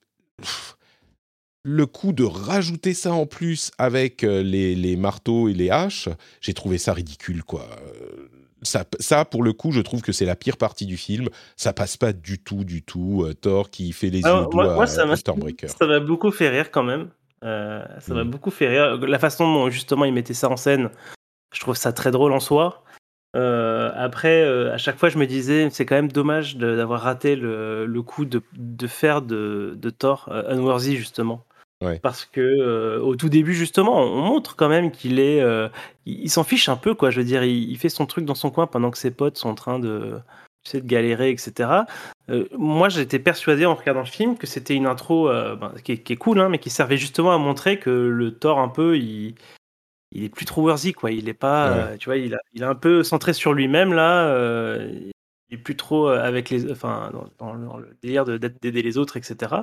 le coup de rajouter ça en plus avec euh, les, marteaux et les haches, j'ai trouvé ça ridicule, quoi. Euh, ça, ça, pour le coup, je trouve que c'est la pire partie du film. Ça passe pas du tout, du tout. Euh, Thor qui fait les yeux Stormbreaker. Ça m'a beaucoup fait rire quand même. ça m'a mm. beaucoup fait rire. La façon dont justement il mettait ça en scène, je trouve ça très drôle en soi. après, à chaque fois, je me disais, c'est quand même dommage d'avoir raté le, coup de, faire de, de Thor Unworthy, justement. Parce que euh, au tout début justement, on montre quand même qu'il est, euh, il, s'en fiche un peu quoi. Je veux dire, il, fait son truc dans son coin pendant que ses potes sont en train de, tu sais, de galérer, etc. Euh, moi, j'étais persuadé en regardant le film que c'était une intro ben, qui, est, cool, hein, mais qui servait justement à montrer que le Thor un peu, il, il est plus trop worthy quoi. Il est pas, tu vois, il a, il est un peu centré sur lui-même là. il est plus trop avec les, enfin, dans, le délire d'aider les autres, etc.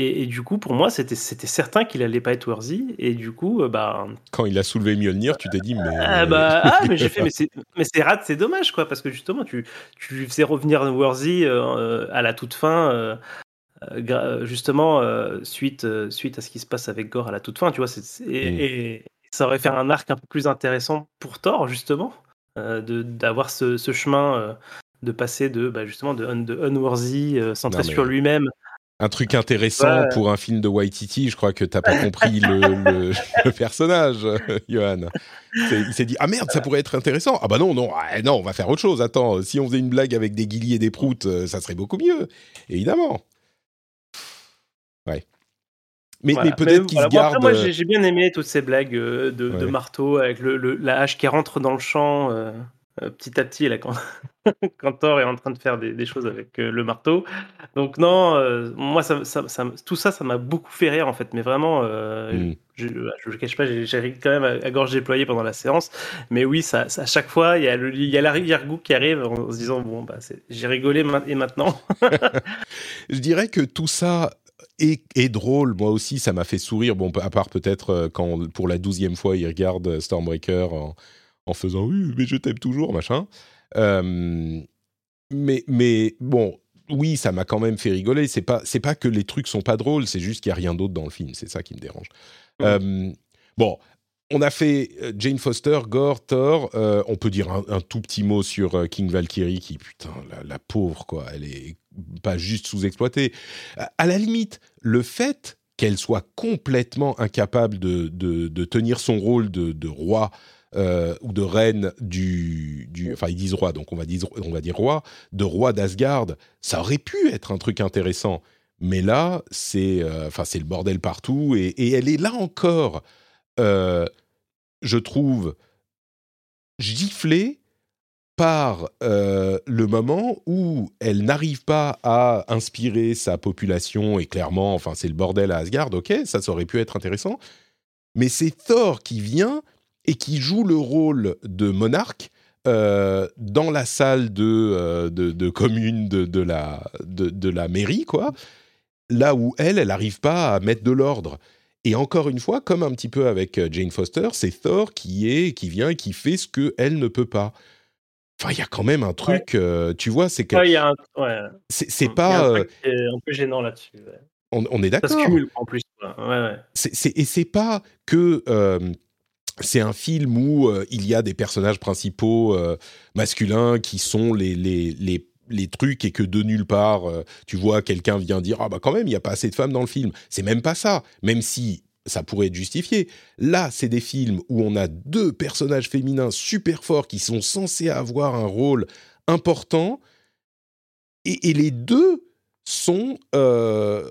Et, du coup, pour moi, c'était certain qu'il allait pas être worthy. Et du coup, euh, bah. Quand il a soulevé Mjolnir, tu t'es dit, mais. Ah, bah, ah, mais [LAUGHS] j'ai fait, mais c'est rad, c'est dommage, quoi, parce que justement, tu, tu faisais revenir worthy euh, à la toute fin, euh, justement, suite, suite à ce qui se passe avec Gore à la toute fin, tu vois. Mm. et, ça aurait fait un arc un peu plus intéressant pour Thor, justement, d'avoir ce, ce, chemin de passer de, bah, justement, de, de unworthy, centré sur lui-même un truc intéressant pour un film de Waititi. Je crois que t'as pas compris le, [LAUGHS] personnage, Johan. Il s'est dit ah merde, ça pourrait être intéressant. Ah bah non non ah, non, on va faire autre chose. Attends, si on faisait une blague avec des guillis et des proutes, euh, ça serait beaucoup mieux, évidemment. Ouais. Mais, peut-être qu'il se garde. moi, j'ai bien aimé toutes ces blagues euh, de, marteau avec le, la hache qui rentre dans le champ. Euh. Euh, petit à petit là, [LAUGHS] quand, Thor est en train de faire des, choses avec euh, le marteau. Donc non, euh, moi ça, tout ça, ça m'a beaucoup fait rire en fait, mais vraiment, mm. je ne cache pas, j'ai quand même à, gorge déployée pendant la séance. Mais oui, ça, à chaque fois, il y a, le, y a l'arrière-goût qui arrive en, se disant bon, bah, j'ai rigolé et maintenant? [LAUGHS] je dirais que tout ça est, drôle. Moi aussi, ça m'a fait sourire. Bon, à part peut-être quand pour la douzième fois, il regarde Stormbreaker en, en faisant oui, mais je t'aime toujours, machin. Euh, mais, mais bon, oui, ça m'a quand même fait rigoler. C'est pas, c'est pas que les trucs sont pas drôles, c'est juste qu'il y a rien d'autre dans le film. C'est ça qui me dérange. Euh, bon, on a fait euh, Jane Foster, Gore, Thor. on peut dire un, tout petit mot sur King Valkyrie, qui putain, la, pauvre quoi. Elle est pas juste sous-exploitée. À la limite, le fait qu'elle soit complètement incapable de, de, tenir son rôle de, de roi euh, ou de reine du, du, enfin ils disent roi, donc on va dire, on va dire roi, de roi d'Asgard, ça aurait pu être un truc intéressant. Mais là, c'est, euh, le bordel partout et, elle est là encore, euh, je trouve, giflée par le moment où elle n'arrive pas à inspirer sa population et clairement, enfin c'est le bordel à Asgard, ok, ça aurait pu être intéressant. Mais c'est Thor qui vient et qui joue le rôle de monarque euh, dans la salle de, euh, de, commune de, de, la, de, la mairie, quoi. Là où elle, elle n'arrive pas à mettre de l'ordre. Et encore une fois, comme un petit peu avec euh, Jane Foster, c'est Thor qui est, qui vient et qui fait ce que elle ne peut pas. Enfin, il y a quand même un truc, tu vois, c'est que. Ouais, y a un... ouais. C'est pas. un, un peu gênant là-dessus. On, on, est d'accord. Ça se cumule en plus. Ouais, ouais. et c'est pas que c'est un film où euh, il y a des personnages principaux euh, masculins qui sont les, les, les, les, trucs et que de nulle part, euh, tu vois, quelqu'un vient dire Ah, bah quand même, il n'y a pas assez de femmes dans le film. C'est même pas ça, même si ça pourrait être justifié. Là, c'est des films où on a deux personnages féminins super forts qui sont censés avoir un rôle important et, et les deux sont euh,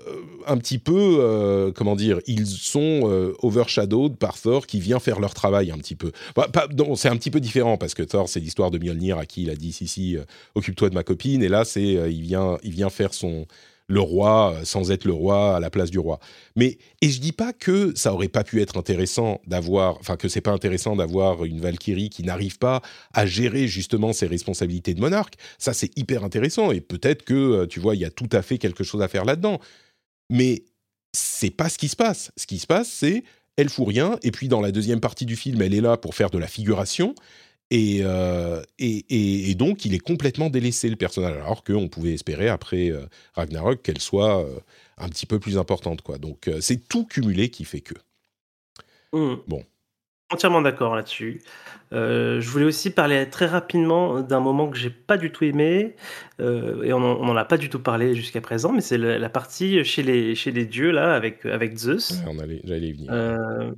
un petit peu, euh, comment dire, ils sont euh, overshadowed par Thor qui vient faire leur travail un petit peu. Bah, c'est un petit peu différent parce que Thor, c'est l'histoire de Mjolnir à qui il a dit si si, occupe-toi de ma copine et là c'est il vient il vient faire son le roi euh, sans être le roi à la place du roi. Mais et je dis pas que ça aurait pas pu être intéressant d'avoir, enfin que c'est pas intéressant d'avoir une Valkyrie qui n'arrive pas à gérer justement ses responsabilités de monarque. Ça c'est hyper intéressant et peut-être que euh, tu vois il y a tout à fait quelque chose à faire là-dedans. Mais c'est pas ce qui se passe. Ce qui se passe c'est elle fout rien et puis dans la deuxième partie du film elle est là pour faire de la figuration euh, et, et, donc, il est complètement délaissé, le personnage, alors qu'on pouvait espérer, après euh, Ragnarok, qu'elle soit euh, un petit peu plus importante. Quoi. Donc, c'est tout cumulé qui fait que. Mmh. Bon. Entièrement d'accord là-dessus. je voulais aussi parler très rapidement d'un moment que j'ai pas du tout aimé, et on n'en a pas du tout parlé jusqu'à présent, mais c'est la, partie chez les, chez les dieux, là, avec, avec Zeus. j'allais y venir.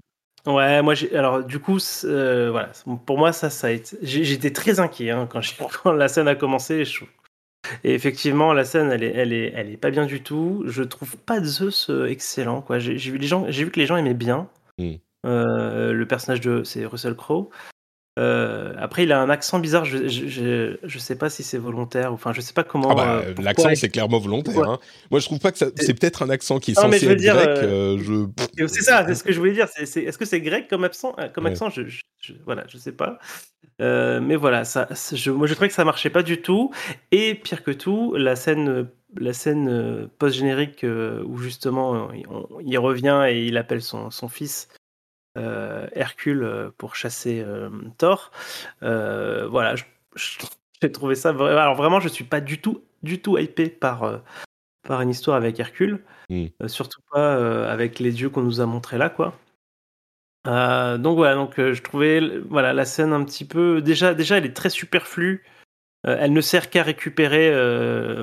Ouais, moi, alors du coup, euh, voilà, pour moi, ça, ça a été. J'étais très inquiet hein, quand, [LAUGHS] quand, la scène a commencé. Et effectivement, la scène, elle est, elle est, elle est pas bien du tout. Je trouve pas Zeus excellent. Quoi. J'ai, vu les gens, j'ai vu que les gens aimaient bien mm. euh, le personnage de, c'est Russell Crowe. Euh, après, il a un accent bizarre. Je, je, je, sais pas si c'est volontaire. Enfin, je sais pas comment. Ah bah, euh, l'accent, c'est clairement volontaire. Hein. Moi, je trouve pas que c'est peut-être un accent qui est censé être grec. Euh, c'est ça, c'est ce que je voulais dire. Est-ce que c'est grec comme accent Comme accent, je, voilà, je sais pas. mais voilà, ça, je, moi, je trouvais que ça marchait pas du tout. Et pire que tout, la scène la scène post-générique où justement il, revient et il appelle son, son fils Hercule euh, pour chasser euh, Thor. voilà, [LAUGHS] j'ai trouvé ça vraiment. Alors vraiment, je suis pas du tout, du tout hypé par par une histoire avec Hercule, mmh. surtout pas avec les dieux qu'on nous a montrés là, quoi. donc voilà, donc je trouvais voilà la scène un petit peu déjà déjà elle est très superflue. elle ne sert qu'à récupérer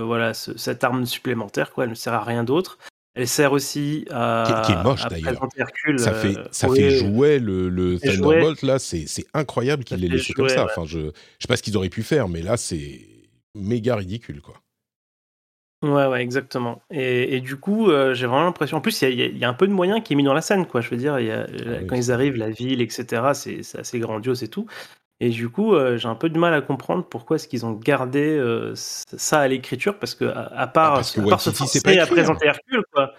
voilà cette arme supplémentaire, quoi. Elle ne sert à rien d'autre. Elle sert aussi à. Qui, est moche d'ailleurs. Ça fait, euh, ça fait jouer le, le Thunderbolt là, c'est incroyable qu'il l'ait laissé comme ça. Enfin, je, je sais pas ce qu'ils auraient pu faire, mais là c'est méga ridicule quoi. Ouais, ouais, exactement. Et, et du coup, euh, j'ai vraiment l'impression. En plus, il y, y, a un peu de moyens qui est mis dans la scène, quoi. Je veux dire, y a, ah quand ils arrivent, la ville, etc., c'est assez grandiose et tout. Et du coup, euh, j'ai un peu de mal à comprendre pourquoi est-ce qu'ils ont gardé euh, ça à l'écriture, parce que à, part, ah, à part se forcer à présenter Hercule, quoi.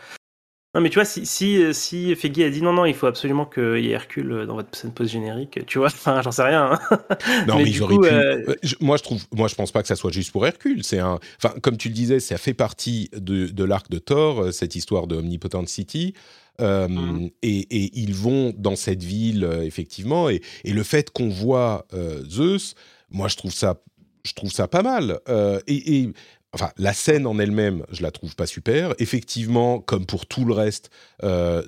Non, mais tu vois, si, si, euh, si Feggy a dit non, non, il faut absolument qu'il y ait Hercule dans votre scène post-générique, tu vois, [LAUGHS] enfin, j'en sais rien. Hein. Non, mais, j'aurais pu. moi, je trouve, moi, je pense pas que ça soit juste pour Hercule. C'est un, enfin, comme tu le disais, ça fait partie de, de l'arc de Thor, cette histoire de Omnipotent City. Euh, mmh. et, ils vont dans cette ville, euh, effectivement. Et, le fait qu'on voit euh, Zeus, moi, je trouve ça, je trouve ça pas mal. et, enfin, la scène en elle-même, je la trouve pas super. Effectivement, comme pour tout le reste,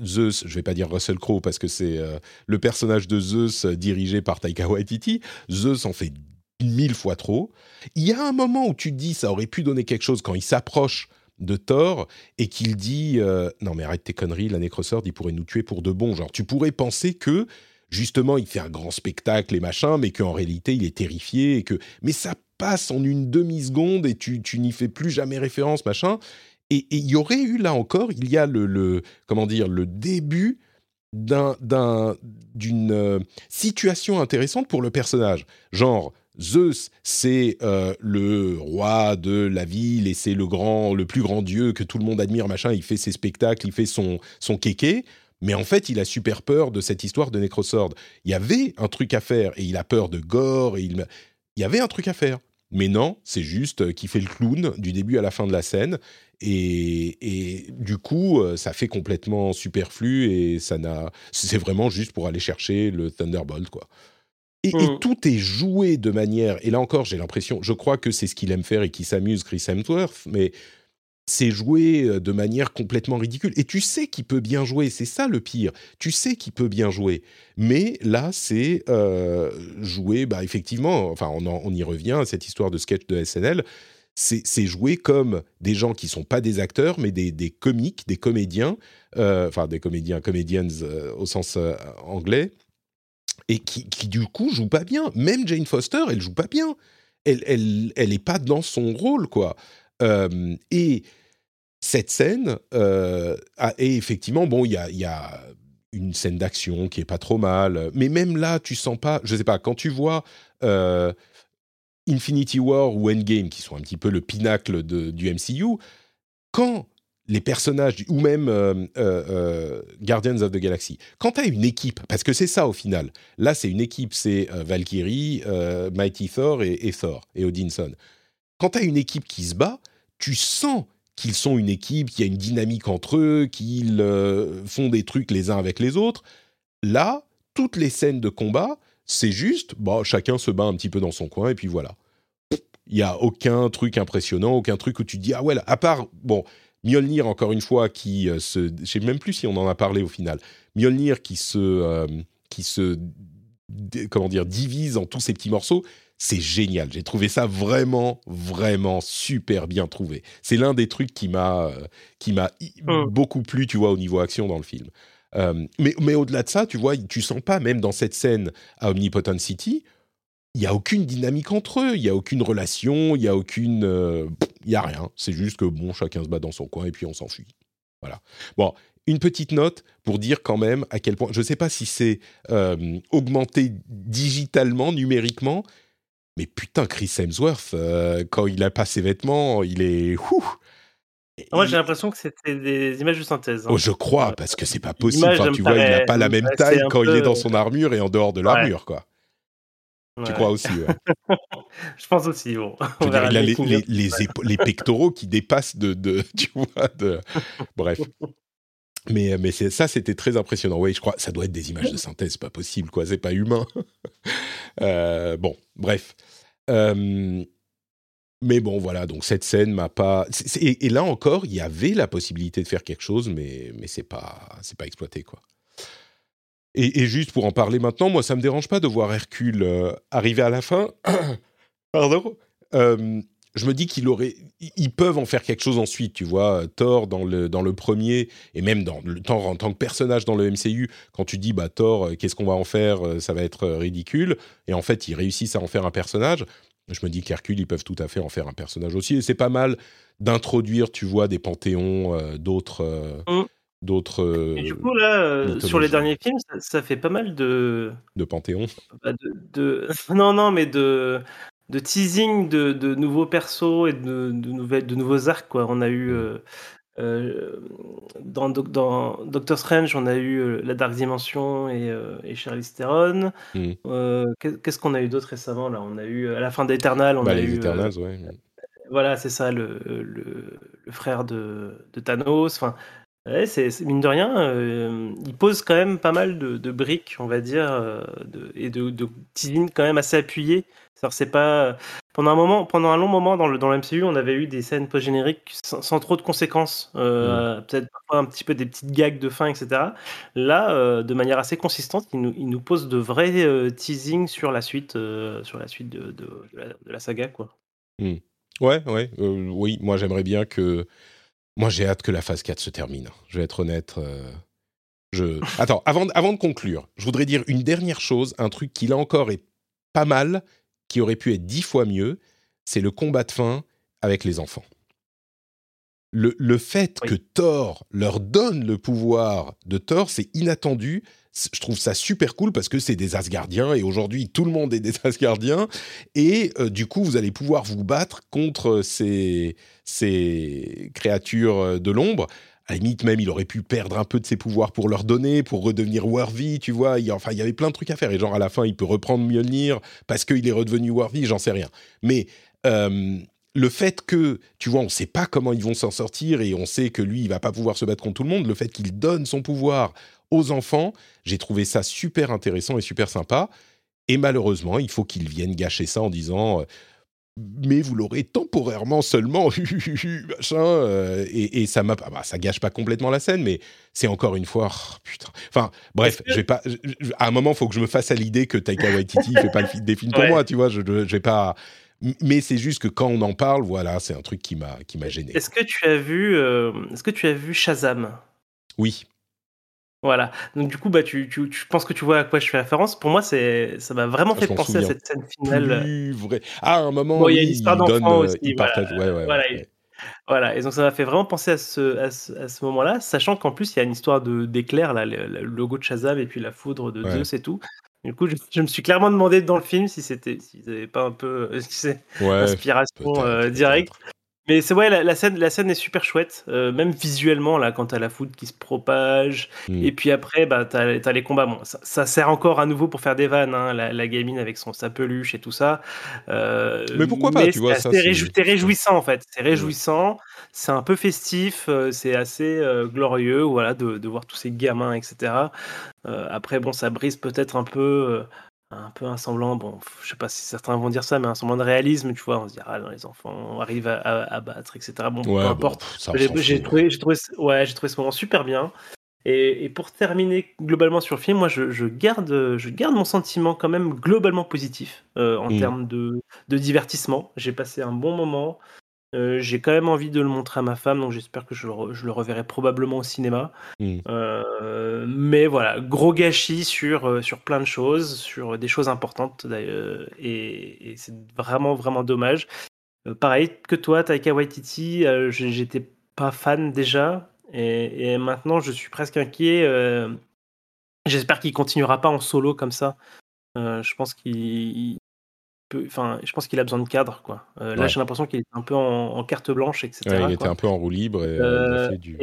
Zeus, je vais pas dire Russell Crowe parce que c'est le personnage de Zeus dirigé par Taika Waititi. Zeus en fait mille fois trop. Il y a un moment où tu te dis ça aurait pu donner quelque chose quand il s'approche de Thor et qu'il dit euh, non mais arrête tes conneries, la Necrosword il pourrait nous tuer pour de bon. Genre tu pourrais penser que justement il fait un grand spectacle et machin, mais qu'en réalité il est terrifié et que mais ça passe en une demi seconde et tu, tu n'y fais plus jamais référence machin. Et il y aurait eu là encore, il y a le, le comment dire le début d'un d'une euh, situation intéressante pour le personnage. Genre Zeus, c'est euh, le roi de la ville et c'est le grand, le plus grand dieu que tout le monde admire, machin. Il fait ses spectacles, il fait son son kéké. Mais en fait, il a super peur de cette histoire de Necrosword. Il y avait un truc à faire et il a peur de gore et il, il y avait un truc à faire. Mais non, c'est juste qu'il fait le clown du début à la fin de la scène. Et, et, du coup, euh, ça fait complètement superflu et ça n'a. C'est vraiment juste pour aller chercher le Thunderbolt, quoi. Et, mmh. tout est joué de manière, et là encore j'ai l'impression, je crois que c'est ce qu'il aime faire et qui s'amuse Chris Hemsworth, mais c'est joué euh, de manière complètement ridicule. Et tu sais qu'il peut bien jouer, c'est ça le pire. Tu sais qu'il peut bien jouer. Mais là, c'est euh, joué, bah, effectivement, enfin, on, on, y revient, cette histoire de sketch de SNL, c'est joué comme des gens qui sont pas des acteurs, mais des, des comiques, des comédiens, euh, enfin, des comédiens, comedians au sens anglais, et qui, du coup joue pas bien. Même Jane Foster, elle joue pas bien. Elle, elle, elle est pas dans son rôle, quoi. Euh, et cette scène, euh, et effectivement, bon, il y a, y a une scène d'action qui est pas trop mal, mais même là, tu sens pas, je sais pas, quand tu vois euh, Infinity War ou Endgame, qui sont un petit peu le pinacle de, du MCU, quand les personnages, ou même euh, euh, euh, Guardians of the Galaxy, quand tu as une équipe, parce que c'est ça au final, là c'est une équipe, c'est Valkyrie, Mighty Thor et, Thor et Odinson. Quand tu as une équipe qui se bat, tu sens qu'ils sont une équipe, qu'il y a une dynamique entre eux, qu'ils font des trucs les uns avec les autres. Là, toutes les scènes de combat, c'est juste, bah, chacun se bat un petit peu dans son coin et puis voilà. Il n'y a aucun truc impressionnant, aucun truc où tu dis, ah ouais, à part, bon, Mjolnir, encore une fois, qui euh, se. Je sais même plus si on en a parlé au final. Mjolnir qui se. Euh, qui se comment dire, divise en tous ces petits morceaux. C'est génial. J'ai trouvé ça vraiment, vraiment super bien trouvé. C'est l'un des trucs qui m'a, euh, qui m'a mmh. beaucoup plu, tu vois, au niveau action dans le film. mais, mais au-delà de ça, tu vois, tu sens pas, même dans cette scène à Omnipotent City, il n'y a aucune dynamique entre eux, il n'y a aucune relation, il n'y a aucune... Euh, il y a rien. C'est juste que, bon, chacun se bat dans son coin et puis on s'enfuit. Voilà. Bon, une petite note pour dire quand même à quel point... Je ne sais pas si c'est euh, augmenté digitalement, numériquement, mais putain, Chris Hemsworth, euh, quand il a pas ses vêtements, il est... Moi, j'ai l'impression que c'était des images de synthèse. Hein. Oh, je crois, parce que c'est pas possible. Enfin, tu vois, il n'a pas la même taille quand il est dans son armure et en dehors de l'armure, quoi. Tu crois aussi [LAUGHS] Je pense aussi. Bon. il a les, les, les, pectoraux qui dépassent de, de [LAUGHS] tu vois, de... bref. Mais, mais ça, c'était très impressionnant. Oui, je crois, ça doit être des images de synthèse, pas possible, quoi. C'est pas humain. [LAUGHS] Euh, bon, bref. Euh, mais bon, voilà. Donc cette scène m'a pas. Et, là encore, il y avait la possibilité de faire quelque chose, mais mais c'est pas c'est pas exploité, quoi. Et, juste pour en parler maintenant, moi, ça me dérange pas de voir Hercule euh, arriver à la fin. [COUGHS] Pardon. Euh, je me dis qu'ils aurait, ils peuvent en faire quelque chose ensuite, tu vois. Thor dans le dans le premier et même dans le Thor en tant que personnage dans le MCU, quand tu dis bah Thor, euh, qu'est-ce qu'on va en faire Ça va être ridicule. Et en fait, ils réussissent à en faire un personnage. Je me dis qu'Hercule, ils peuvent tout à fait en faire un personnage aussi. Et c'est pas mal d'introduire, tu vois, des panthéons d'autres. Mmh d'autres. Et du coup, là, euh, sur les derniers films, ça, fait pas mal de. De Panthéon bah, de, [LAUGHS] Non, non, mais de, de teasing de, de nouveaux persos et de, de, nouvelles, de nouveaux arcs. Quoi. On a eu. Mmh. Euh, euh, dans, dans, Doctor Strange, on a eu la Dark Dimension et, et Charlize Theron. Mmh. Qu'est-ce qu'on a eu d'autre récemment là? On a eu à la fin d'Eternal, on bah, a les eu. Eternals, ouais. Voilà, c'est ça, le, le, le, frère de, de Thanos. Enfin, Ouais, c'est mine de rien, euh, il pose quand même pas mal de, briques, on va dire, euh, et de, de teasing quand même assez appuyées. c'est pas pendant un moment, pendant un long moment dans le dans le MCU, on avait eu des scènes post génériques sans, trop de conséquences, euh, mmh. peut-être un petit peu des petites gags de fin, etc. Là, de manière assez consistante, il nous, il nous pose de vrais teasings sur la suite, sur la suite de, de, la, saga, quoi. Mmh. Ouais, ouais, oui, moi j'aimerais bien que moi, j'ai hâte que la phase 4 se termine. Je vais être honnête. Euh, je... Attends, avant, avant de conclure, je voudrais dire une dernière chose, un truc qui là encore est pas mal, qui aurait pu être dix fois mieux, c'est le combat de fin avec les enfants. Le, le fait que Thor leur donne le pouvoir de Thor, c'est inattendu je trouve ça super cool parce que c'est des Asgardiens et aujourd'hui tout le monde est des [LAUGHS] Asgardiens et euh, du coup vous allez pouvoir vous battre contre ces, créatures euh, de l'ombre. À la limite même il aurait pu perdre un peu de ses pouvoirs pour leur donner, pour redevenir worthy, tu vois. Il enfin il y avait plein de trucs à faire et genre à la fin il peut reprendre Mjolnir parce qu'il est redevenu worthy, j'en sais rien. Mais euh, le fait que, tu vois, on ne sait pas comment ils vont s'en sortir et on sait que lui, il va pas pouvoir se battre contre tout le monde, le fait qu'il donne son pouvoir aux enfants. J'ai trouvé ça super intéressant et super sympa. Et malheureusement, il faut qu'ils viennent gâcher ça en disant euh, mais vous l'aurez temporairement seulement, [LAUGHS] machin, euh, et, ça m'a, bah, ça gâche pas complètement la scène, mais c'est encore une fois, oh, putain. Enfin, bref, je vais pas. à un moment, il faut que je me fasse à l'idée que Taika Waititi fait pas des films pour moi, tu vois. Je, je, vais pas. Mais c'est juste que quand on en parle, voilà, c'est un truc qui m'a qui m'a gêné. Est-ce que tu as vu, euh, est-ce que tu as vu Shazam? Oui. Voilà. Donc du coup, bah, tu, tu, tu penses que tu vois à quoi je fais référence. Pour moi, c'est, ça m'a vraiment fait penser à cette scène finale. Plus vrai. Ah, à un moment, il y a une histoire d'enfant euh, aussi. Il partage. Voilà. Ouais, ouais, voilà. Et, voilà. Et donc ça m'a fait vraiment penser à ce, à ce, à ce moment-là, sachant qu'en plus il y a une histoire de d'éclair là, le, logo de Shazam et puis la foudre de Zeus et tout. Du coup, je, me suis clairement demandé dans le film si c'était, s'ils n'avaient pas un peu, euh, [LAUGHS] inspiration euh, directe. Mais c'est ouais, la, scène, la scène est super chouette, euh, même visuellement là, quand t'as la foudre qui se propage, mm. et puis après, bah t'as as les combats. Bon, ça, sert encore à nouveau pour faire des vannes, hein, la, gamine avec son sa peluche et tout ça. Euh, mais pourquoi pas, tu vois ça C'est réjouissant en fait, c'est réjouissant, c'est un peu festif, euh, c'est assez glorieux, voilà, de, de, voir tous ces gamins, etc. après, bon, ça brise peut-être un peu un peu un semblant, bon, je sais pas si certains vont dire ça, mais un semblant de réalisme, tu vois, on se dit, ah non, les enfants arrivent à, à, battre, etc. Bon, peu importe. j'ai trouvé, trouvé, ouais, trouvé ce moment super bien. Et, et, pour terminer globalement sur le film, moi, je, je, garde, je garde mon sentiment quand même globalement positif euh, en mmh. termes de, de divertissement. J'ai passé un bon moment. Euh, j'ai quand même envie de le montrer à ma femme, donc j'espère que je le, je le, reverrai probablement au cinéma. Mmh. Euh, mais voilà, gros gâchis sur, euh, sur plein de choses, sur des choses importantes d'ailleurs, et, et c'est vraiment, vraiment dommage. pareil que toi, Taika Waititi, j'étais pas fan déjà, et, et, maintenant je suis presque inquiet. J'espère qu'il continuera pas en solo comme ça. je pense qu'il enfin, je pense qu'il a besoin de cadre, quoi. Euh, là, j'ai l'impression qu'il est un peu en, carte blanche, etc. il était un peu en roue libre et, euh, il a fait du...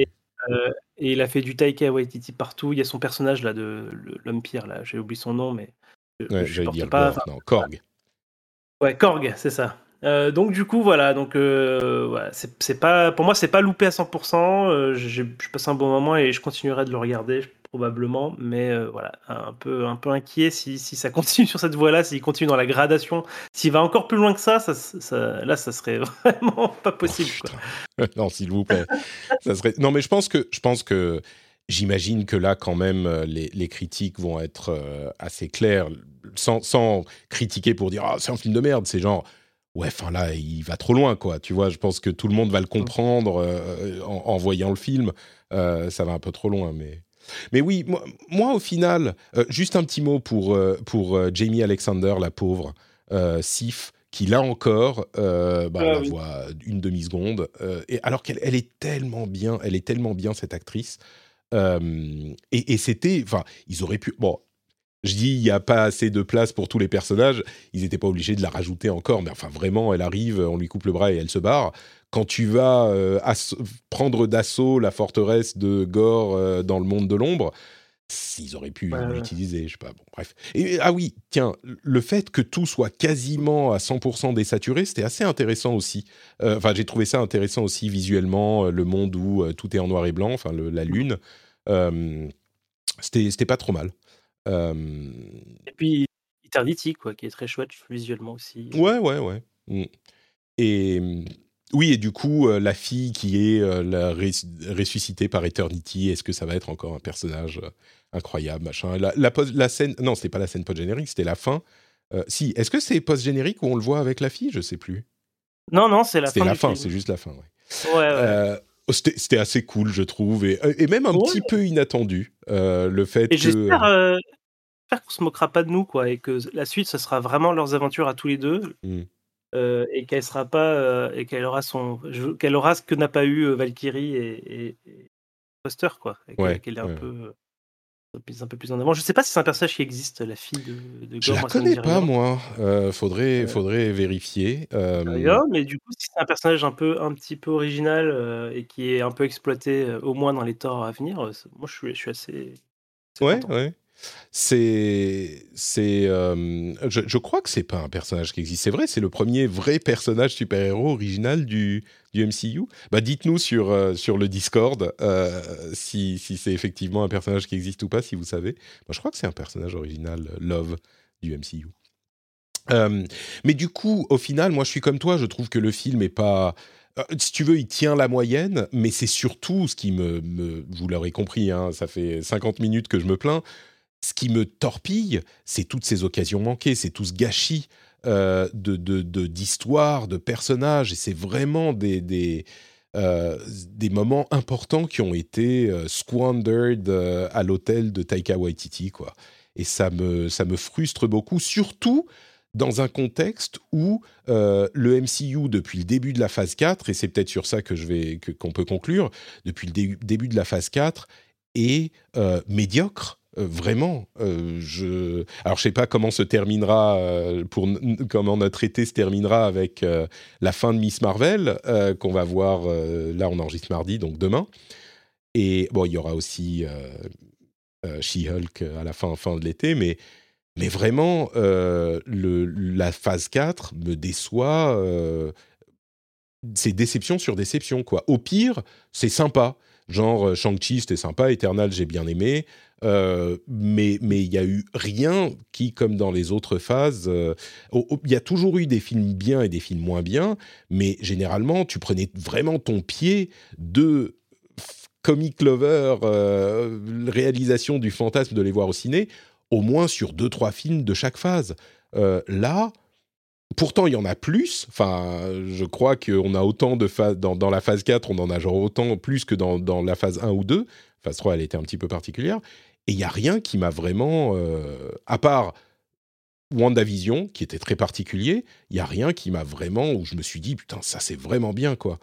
Euh, et, il a fait du Taika Waititi partout. Il y a son personnage là de l'homme pire là, j'ai oublié son nom, mais ouais, j'allais dire pas. non, Korg. Ouais, Korg, c'est ça. donc du coup voilà donc voilà, c'est pas pour moi c'est pas loupé à 100% j'ai passé un bon moment et je continuerai de le regarder probablement, mais euh, voilà, un peu, un peu inquiet si, si ça [LAUGHS] continue sur cette voie-là, s'il continue dans la gradation, s'il va encore plus loin que ça, ça, ça là, ça serait [LAUGHS] vraiment pas possible. [LAUGHS] non, s'il vous plaît. ça serait... Non, mais je pense que, je pense que, j'imagine que là, quand même, euh, les, critiques vont être euh, assez claires, sans, critiquer pour dire ah c'est un film de merde, c'est genre ouais, enfin là, il va trop loin, quoi. Tu vois, je pense que tout le monde va le comprendre en, en, voyant le film. ça va un peu trop loin, mais mais oui, moi, au final, euh, juste un petit mot pour, euh, pour euh, Jamie Alexander, la pauvre, Sif, qui là encore, bah, ah la voit une demi-seconde, et alors qu'elle elle est tellement bien, elle est tellement bien cette actrice. et, et c'était, enfin, ils auraient pu. Bon, je dis, il n'y a pas assez de place pour tous les personnages. Ils n'étaient pas obligés de la rajouter encore, mais enfin, vraiment, elle arrive, on lui coupe le bras et elle se barre quand tu vas euh, prendre d'assaut la forteresse de Gore euh, dans le monde de l'ombre, s'ils auraient pu l'utiliser, je sais pas. Bon, bref. Et, ah oui, tiens, le fait que tout soit quasiment à 100% désaturé, c'était assez intéressant aussi. Euh, enfin, j'ai trouvé ça intéressant aussi visuellement, le monde où tout est en noir et blanc, enfin la lune. c'était pas trop mal. Et puis Eternity, quoi, qui est très chouette visuellement aussi. Ouais, ouais, ouais. Mm. Et oui, et du coup, euh, la fille qui est euh, la ressuscitée par Eternity, est-ce que ça va être encore un personnage euh, incroyable, machin? La, la, scène, non, c'était pas la scène post-générique, c'était la fin. si, est-ce que c'est post-générique où on le voit avec la fille? Je sais plus. Non, non, c'est la fin. C'est la fin, c'est juste la fin, ouais. ouais, c'était assez cool, je trouve, et, et même un petit peu inattendu, le fait et que... J'espère qu'on se moquera pas de nous, quoi, et que la suite, ce sera vraiment leurs aventures à tous les deux. Mmh. Euh, et qu'elle sera pas euh, et qu'elle aura son qu'elle aura ce que n'a pas eu euh, Valkyrie et, et, Foster quoi qu'elle est un peu un peu plus en avant. Je sais pas si c'est un personnage qui existe, la fille de, de Je la connais pas, moi. faudrait, faudrait vérifier. mais du coup, si c'est un personnage un peu, un petit peu original et qui est un peu exploité, au moins dans les torts à venir, moi, je suis, je suis assez. ouais, ouais. C'est, c'est, euh, je, crois que c'est pas un personnage qui existe. C'est vrai, c'est le premier vrai personnage super-héros original du, du MCU. Bah, dites-nous sur euh, sur le Discord euh, si, si c'est effectivement un personnage qui existe ou pas, si vous savez. Moi, je crois que c'est un personnage original Love du MCU. mais du coup, au final, moi, je suis comme toi. Je trouve que le film est pas si tu veux, il tient la moyenne, mais c'est surtout ce qui me, me vous l'aurez compris, hein, ça fait 50 minutes que je me plains, ce qui me torpille, c'est toutes ces occasions manquées, c'est tout ce gâchis euh, de, d'histoire, de, personnages, et c'est vraiment des, des, euh, moments importants qui ont été euh, squandered à l'hôtel de Taika Waititi, quoi. Et ça me, ça me frustre beaucoup, surtout dans un contexte où le MCU, depuis le début de la phase 4, et c'est peut-être sur ça qu'on peut conclure, depuis le début de la phase 4, est médiocre vraiment, je. Alors, je sais pas comment se terminera pour comment notre été se terminera avec la fin de Miss Marvel qu'on va voir. là, on enregistre mardi, donc demain. Et bon, il y aura aussi She-Hulk à la fin, fin de l'été, mais mais vraiment, la phase 4 me déçoit. c'est déception sur déception, quoi. Au pire, c'est sympa. Genre, Shang-Chi, c'était sympa. Eternal, j'ai bien aimé. Euh, mais mais il y a eu rien qui, comme dans les autres phases, il y a toujours eu des films bien et des films moins bien, mais généralement tu prenais vraiment ton pied de comic lover, euh, réalisation du fantasme de les voir au ciné, au moins sur deux trois films de chaque phase. Euh, là, Pourtant, il y en a plus. Enfin, je crois qu'on a autant de phases. Dans, la phase 4, on en a genre autant plus que dans, dans la phase 1 ou 2. Phase 3, elle était un petit peu particulière. Et il n'y a rien qui m'a vraiment, euh, à part WandaVision, qui était très particulier, il n'y a rien qui m'a vraiment, où je me suis dit, putain, ça c'est vraiment bien, quoi.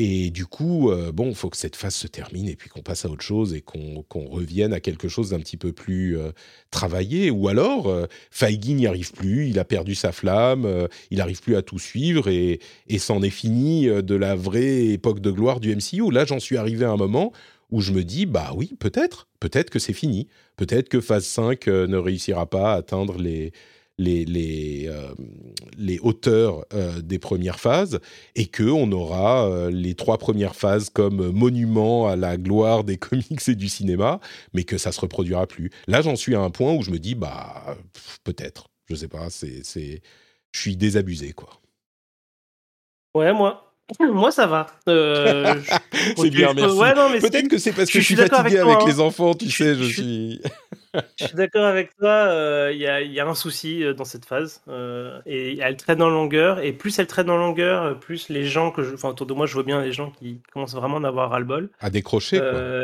Et du coup, euh, bon, il faut que cette phase se termine et puis qu'on passe à autre chose et qu'on revienne à quelque chose d'un petit peu plus euh, travaillé. Ou alors, euh, Feige n'y arrive plus, il a perdu sa flamme, il n'arrive plus à tout suivre et, et c'en est fini de la vraie époque de gloire du MCU. Là, j'en suis arrivé à un moment où je me dis, bah oui, peut-être, peut-être que c'est fini. Peut-être que phase 5 euh, ne réussira pas à atteindre les, les, les, euh, les hauteurs euh, des premières phases et qu'on aura les trois premières phases comme monument à la gloire des [LAUGHS] comics et du cinéma, mais que ça se reproduira plus. Là, j'en suis à un point où je me dis, bah peut-être, je sais pas, c'est, c'est, je suis désabusé, quoi. Ouais, moi, [LAUGHS] moi, ça va. Euh, [LAUGHS] c'est bien, merci. Peut-être que c'est parce que je, suis fatigué avec, les hein. enfants, tu sais, je, suis. je suis d'accord avec toi. Euh, il y, a, un souci euh, dans cette phase. et elle traîne en longueur. Et plus elle traîne en longueur, plus les gens que je. Enfin, autour de moi, je vois bien les gens qui commencent vraiment à avoir ras-le-bol. À décrocher, quoi.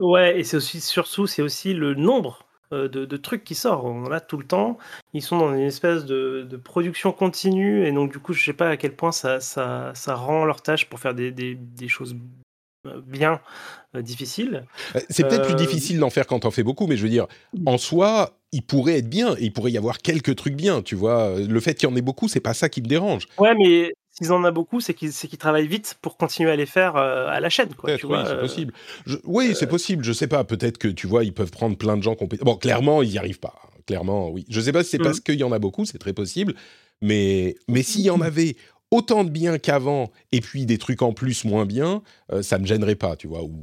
Ouais, et c'est aussi, surtout, c'est aussi le nombre euh, de, trucs qui sortent. On en a tout le temps. Ils sont dans une espèce de, production continue et donc du coup, je sais pas à quel point ça, ça, rend leur tâche pour faire des, choses euh, bien euh, difficiles. C'est peut-être plus difficile d'en faire quand on fait beaucoup, mais je veux dire, en soi, il pourrait être bien et il pourrait y avoir quelques trucs bien, tu vois. Le fait qu'il y en ait beaucoup, c'est pas ça qui me dérange. Ouais, mais s'ils en a beaucoup, c'est qu'ils travaillent vite pour continuer à les faire euh, à la chaîne. Quoi, oui, c'est euh, possible. oui, c'est possible. Je sais pas. Peut-être que tu vois, ils peuvent prendre plein de gens compétents. Bon, clairement, ils n'y arrivent pas. Clairement, oui. Je sais pas si c'est parce mmh. qu'il y en a beaucoup, c'est très possible. Mais, mais s'il y en avait autant de bien qu'avant et puis des trucs en plus moins bien, euh, ça me gênerait pas, tu vois. Ou...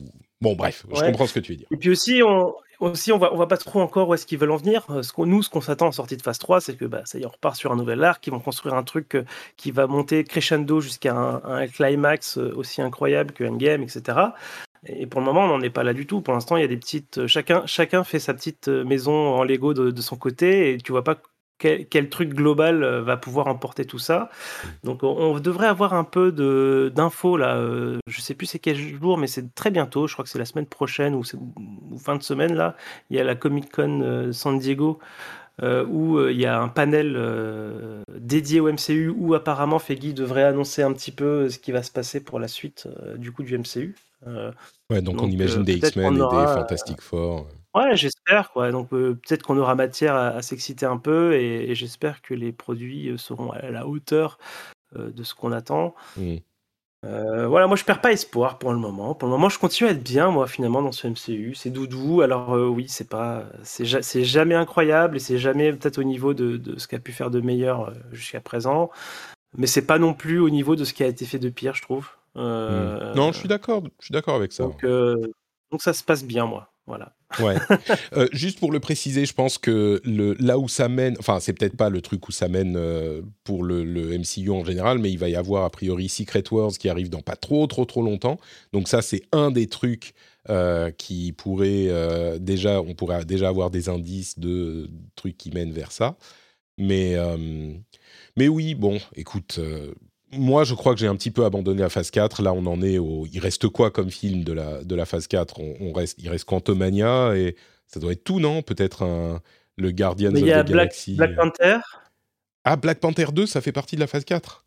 Bon, bref, je comprends ce que tu veux dire. Et puis aussi, on, aussi, on va, on va pas trop encore où est-ce qu'ils veulent en venir. Ce qu'on, nous, ce qu'on s'attend en sortie de phase 3, c'est que bah, ça y est, on repart sur un nouvel arc, qu'ils vont construire un truc euh, qui va monter crescendo jusqu'à un, climax euh, aussi incroyable que Endgame, etc. Et pour le moment, on n'en est pas là du tout. Pour l'instant, il y a des petites. Euh, chacun, chacun fait sa petite maison en Lego de, de son côté, et tu vois pas quel, truc global euh, va pouvoir emporter tout ça. Donc on, devrait avoir un peu d'infos là. Euh, je sais plus c'est quel jour, mais c'est très bientôt. Je crois que c'est la semaine prochaine ou, fin de semaine là. Il y a la Comic Con euh, San Diego. où il y a un panel dédié au MCU où apparemment Feggy devrait annoncer un petit peu ce qui va se passer pour la suite du coup du MCU. ouais, donc, on imagine des X-Men et des Fantastic Four. Ouais, j'espère quoi. Donc peut-être qu'on aura matière à, s'exciter un peu et, j'espère que les produits seront à la hauteur de ce qu'on attend. Mmh. voilà, moi je perds pas espoir pour le moment. Pour le moment, je continue à être bien moi finalement dans ce MCU. C'est doudou. Alors oui, c'est pas, c'est jamais incroyable et c'est jamais peut-être au niveau de, ce qu'a pu faire de meilleur jusqu'à présent. Mais c'est pas non plus au niveau de ce qui a été fait de pire, je trouve. Mmh. Non, je suis d'accord. Je suis d'accord avec ça. Donc, donc ça se passe bien moi. Voilà. Ouais. [LAUGHS] Euh, juste pour le préciser, je pense que le, là où ça mène, enfin, c'est peut-être pas le truc où ça mène euh, pour le, MCU en général, mais il va y avoir a priori Secret Wars qui arrive dans pas trop, trop, trop longtemps. Donc, ça, c'est un des trucs euh, qui pourrait déjà, on pourrait déjà avoir des indices de trucs qui mènent vers ça. Mais, mais oui, bon, écoute, moi, je crois que j'ai un petit peu abandonné la phase 4. Là, on en est au. Il reste quoi comme film de la, de la phase 4 on, reste, Il reste Quantumania et ça doit être tout, non? Peut-être un... le Guardian of the Galaxy. Black Panther. Ah, Black Panther 2, ça fait partie de la phase 4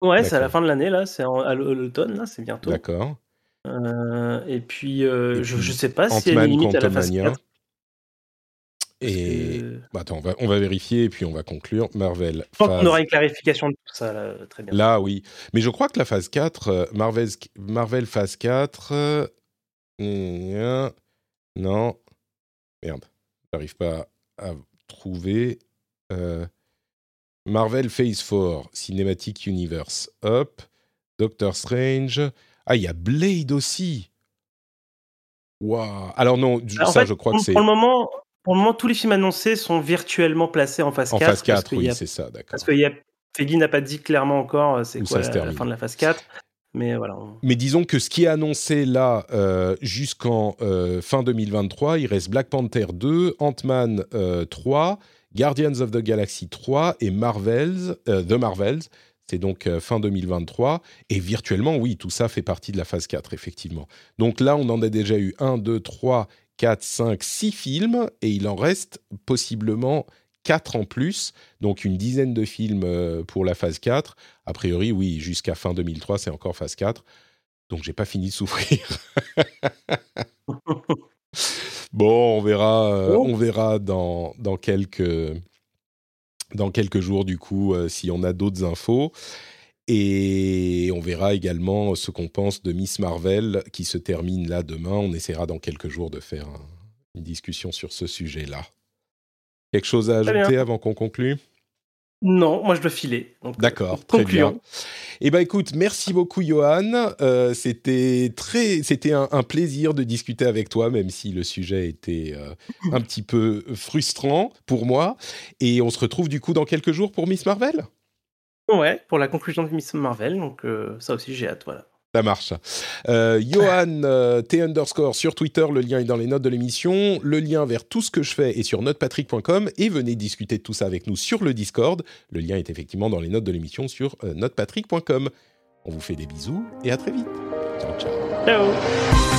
Ouais, c'est à la fin de l'année, là. C'est à l'automne, là, c'est bientôt. D'accord. Euh, et puis, euh, je, ne sais pas si elle est limite à la phase 4. Et bah, attends, on va, on va, vérifier et puis on va conclure. Marvel. Je pense qu'on aura une clarification de tout ça, là, très bien. Là, oui. Mais je crois que la phase 4, euh, Marvel, Marvel phase 4. Euh, non. Merde. J'arrive pas à trouver. Euh, Marvel Phase 4, Cinematic Universe. Hop. Doctor Strange. Ah, il y a Blade aussi. Waouh. Alors non, bah, ça, je crois que c'est. Pour le moment, pour le moment, tous les films annoncés sont virtuellement placés en phase 4. En phase 4, oui, c'est ça, d'accord. Parce que Feggy n'a pas dit clairement encore euh, c'est quoi la, fin de la phase 4. Mais voilà. Mais disons que ce qui est annoncé là euh, jusqu'en euh, fin 2023, il reste Black Panther 2, Ant-Man 3, Guardians of the Galaxy 3 et Marvels, The Marvels. C'est donc fin 2023. Et virtuellement, oui, tout ça fait partie de la phase 4, effectivement. Donc là, on en a déjà eu 1, 2, 3, 4, 5, 6 films, et il en reste possiblement 4 en plus, donc une dizaine de films euh, pour la phase 4. A priori, oui, jusqu'à fin 2003, c'est encore phase 4. Donc j'ai pas fini de souffrir. [LAUGHS] bon, on verra, euh, oh. on verra dans, dans, quelques, dans quelques jours, du coup, euh, si on a d'autres infos. Et on verra également ce qu'on pense de Miss Marvel qui se termine là demain. On essaiera dans quelques jours de faire une discussion sur ce sujet-là. Quelque chose à ajouter avant qu'on conclue? Non, moi je dois filer. Euh, D'accord, très bien. Eh ben écoute, merci beaucoup Johan. Euh, c'était très, c'était un, plaisir de discuter avec toi, même si le sujet était euh, un petit peu frustrant pour moi. Et on se retrouve du coup dans quelques jours pour Miss Marvel? Ouais, pour la conclusion de Miss Marvel, donc euh, ça aussi j'ai hâte, voilà. Ça marche. Euh, Johan euh, T underscore sur Twitter, le lien est dans les notes de l'émission. Le lien vers tout ce que je fais est sur notepatrick.com et venez discuter de tout ça avec nous sur le Discord. Le lien est effectivement dans les notes de l'émission sur notepatrick.com. On vous fait des bisous et à très vite. Ciao, ciao. Ciao.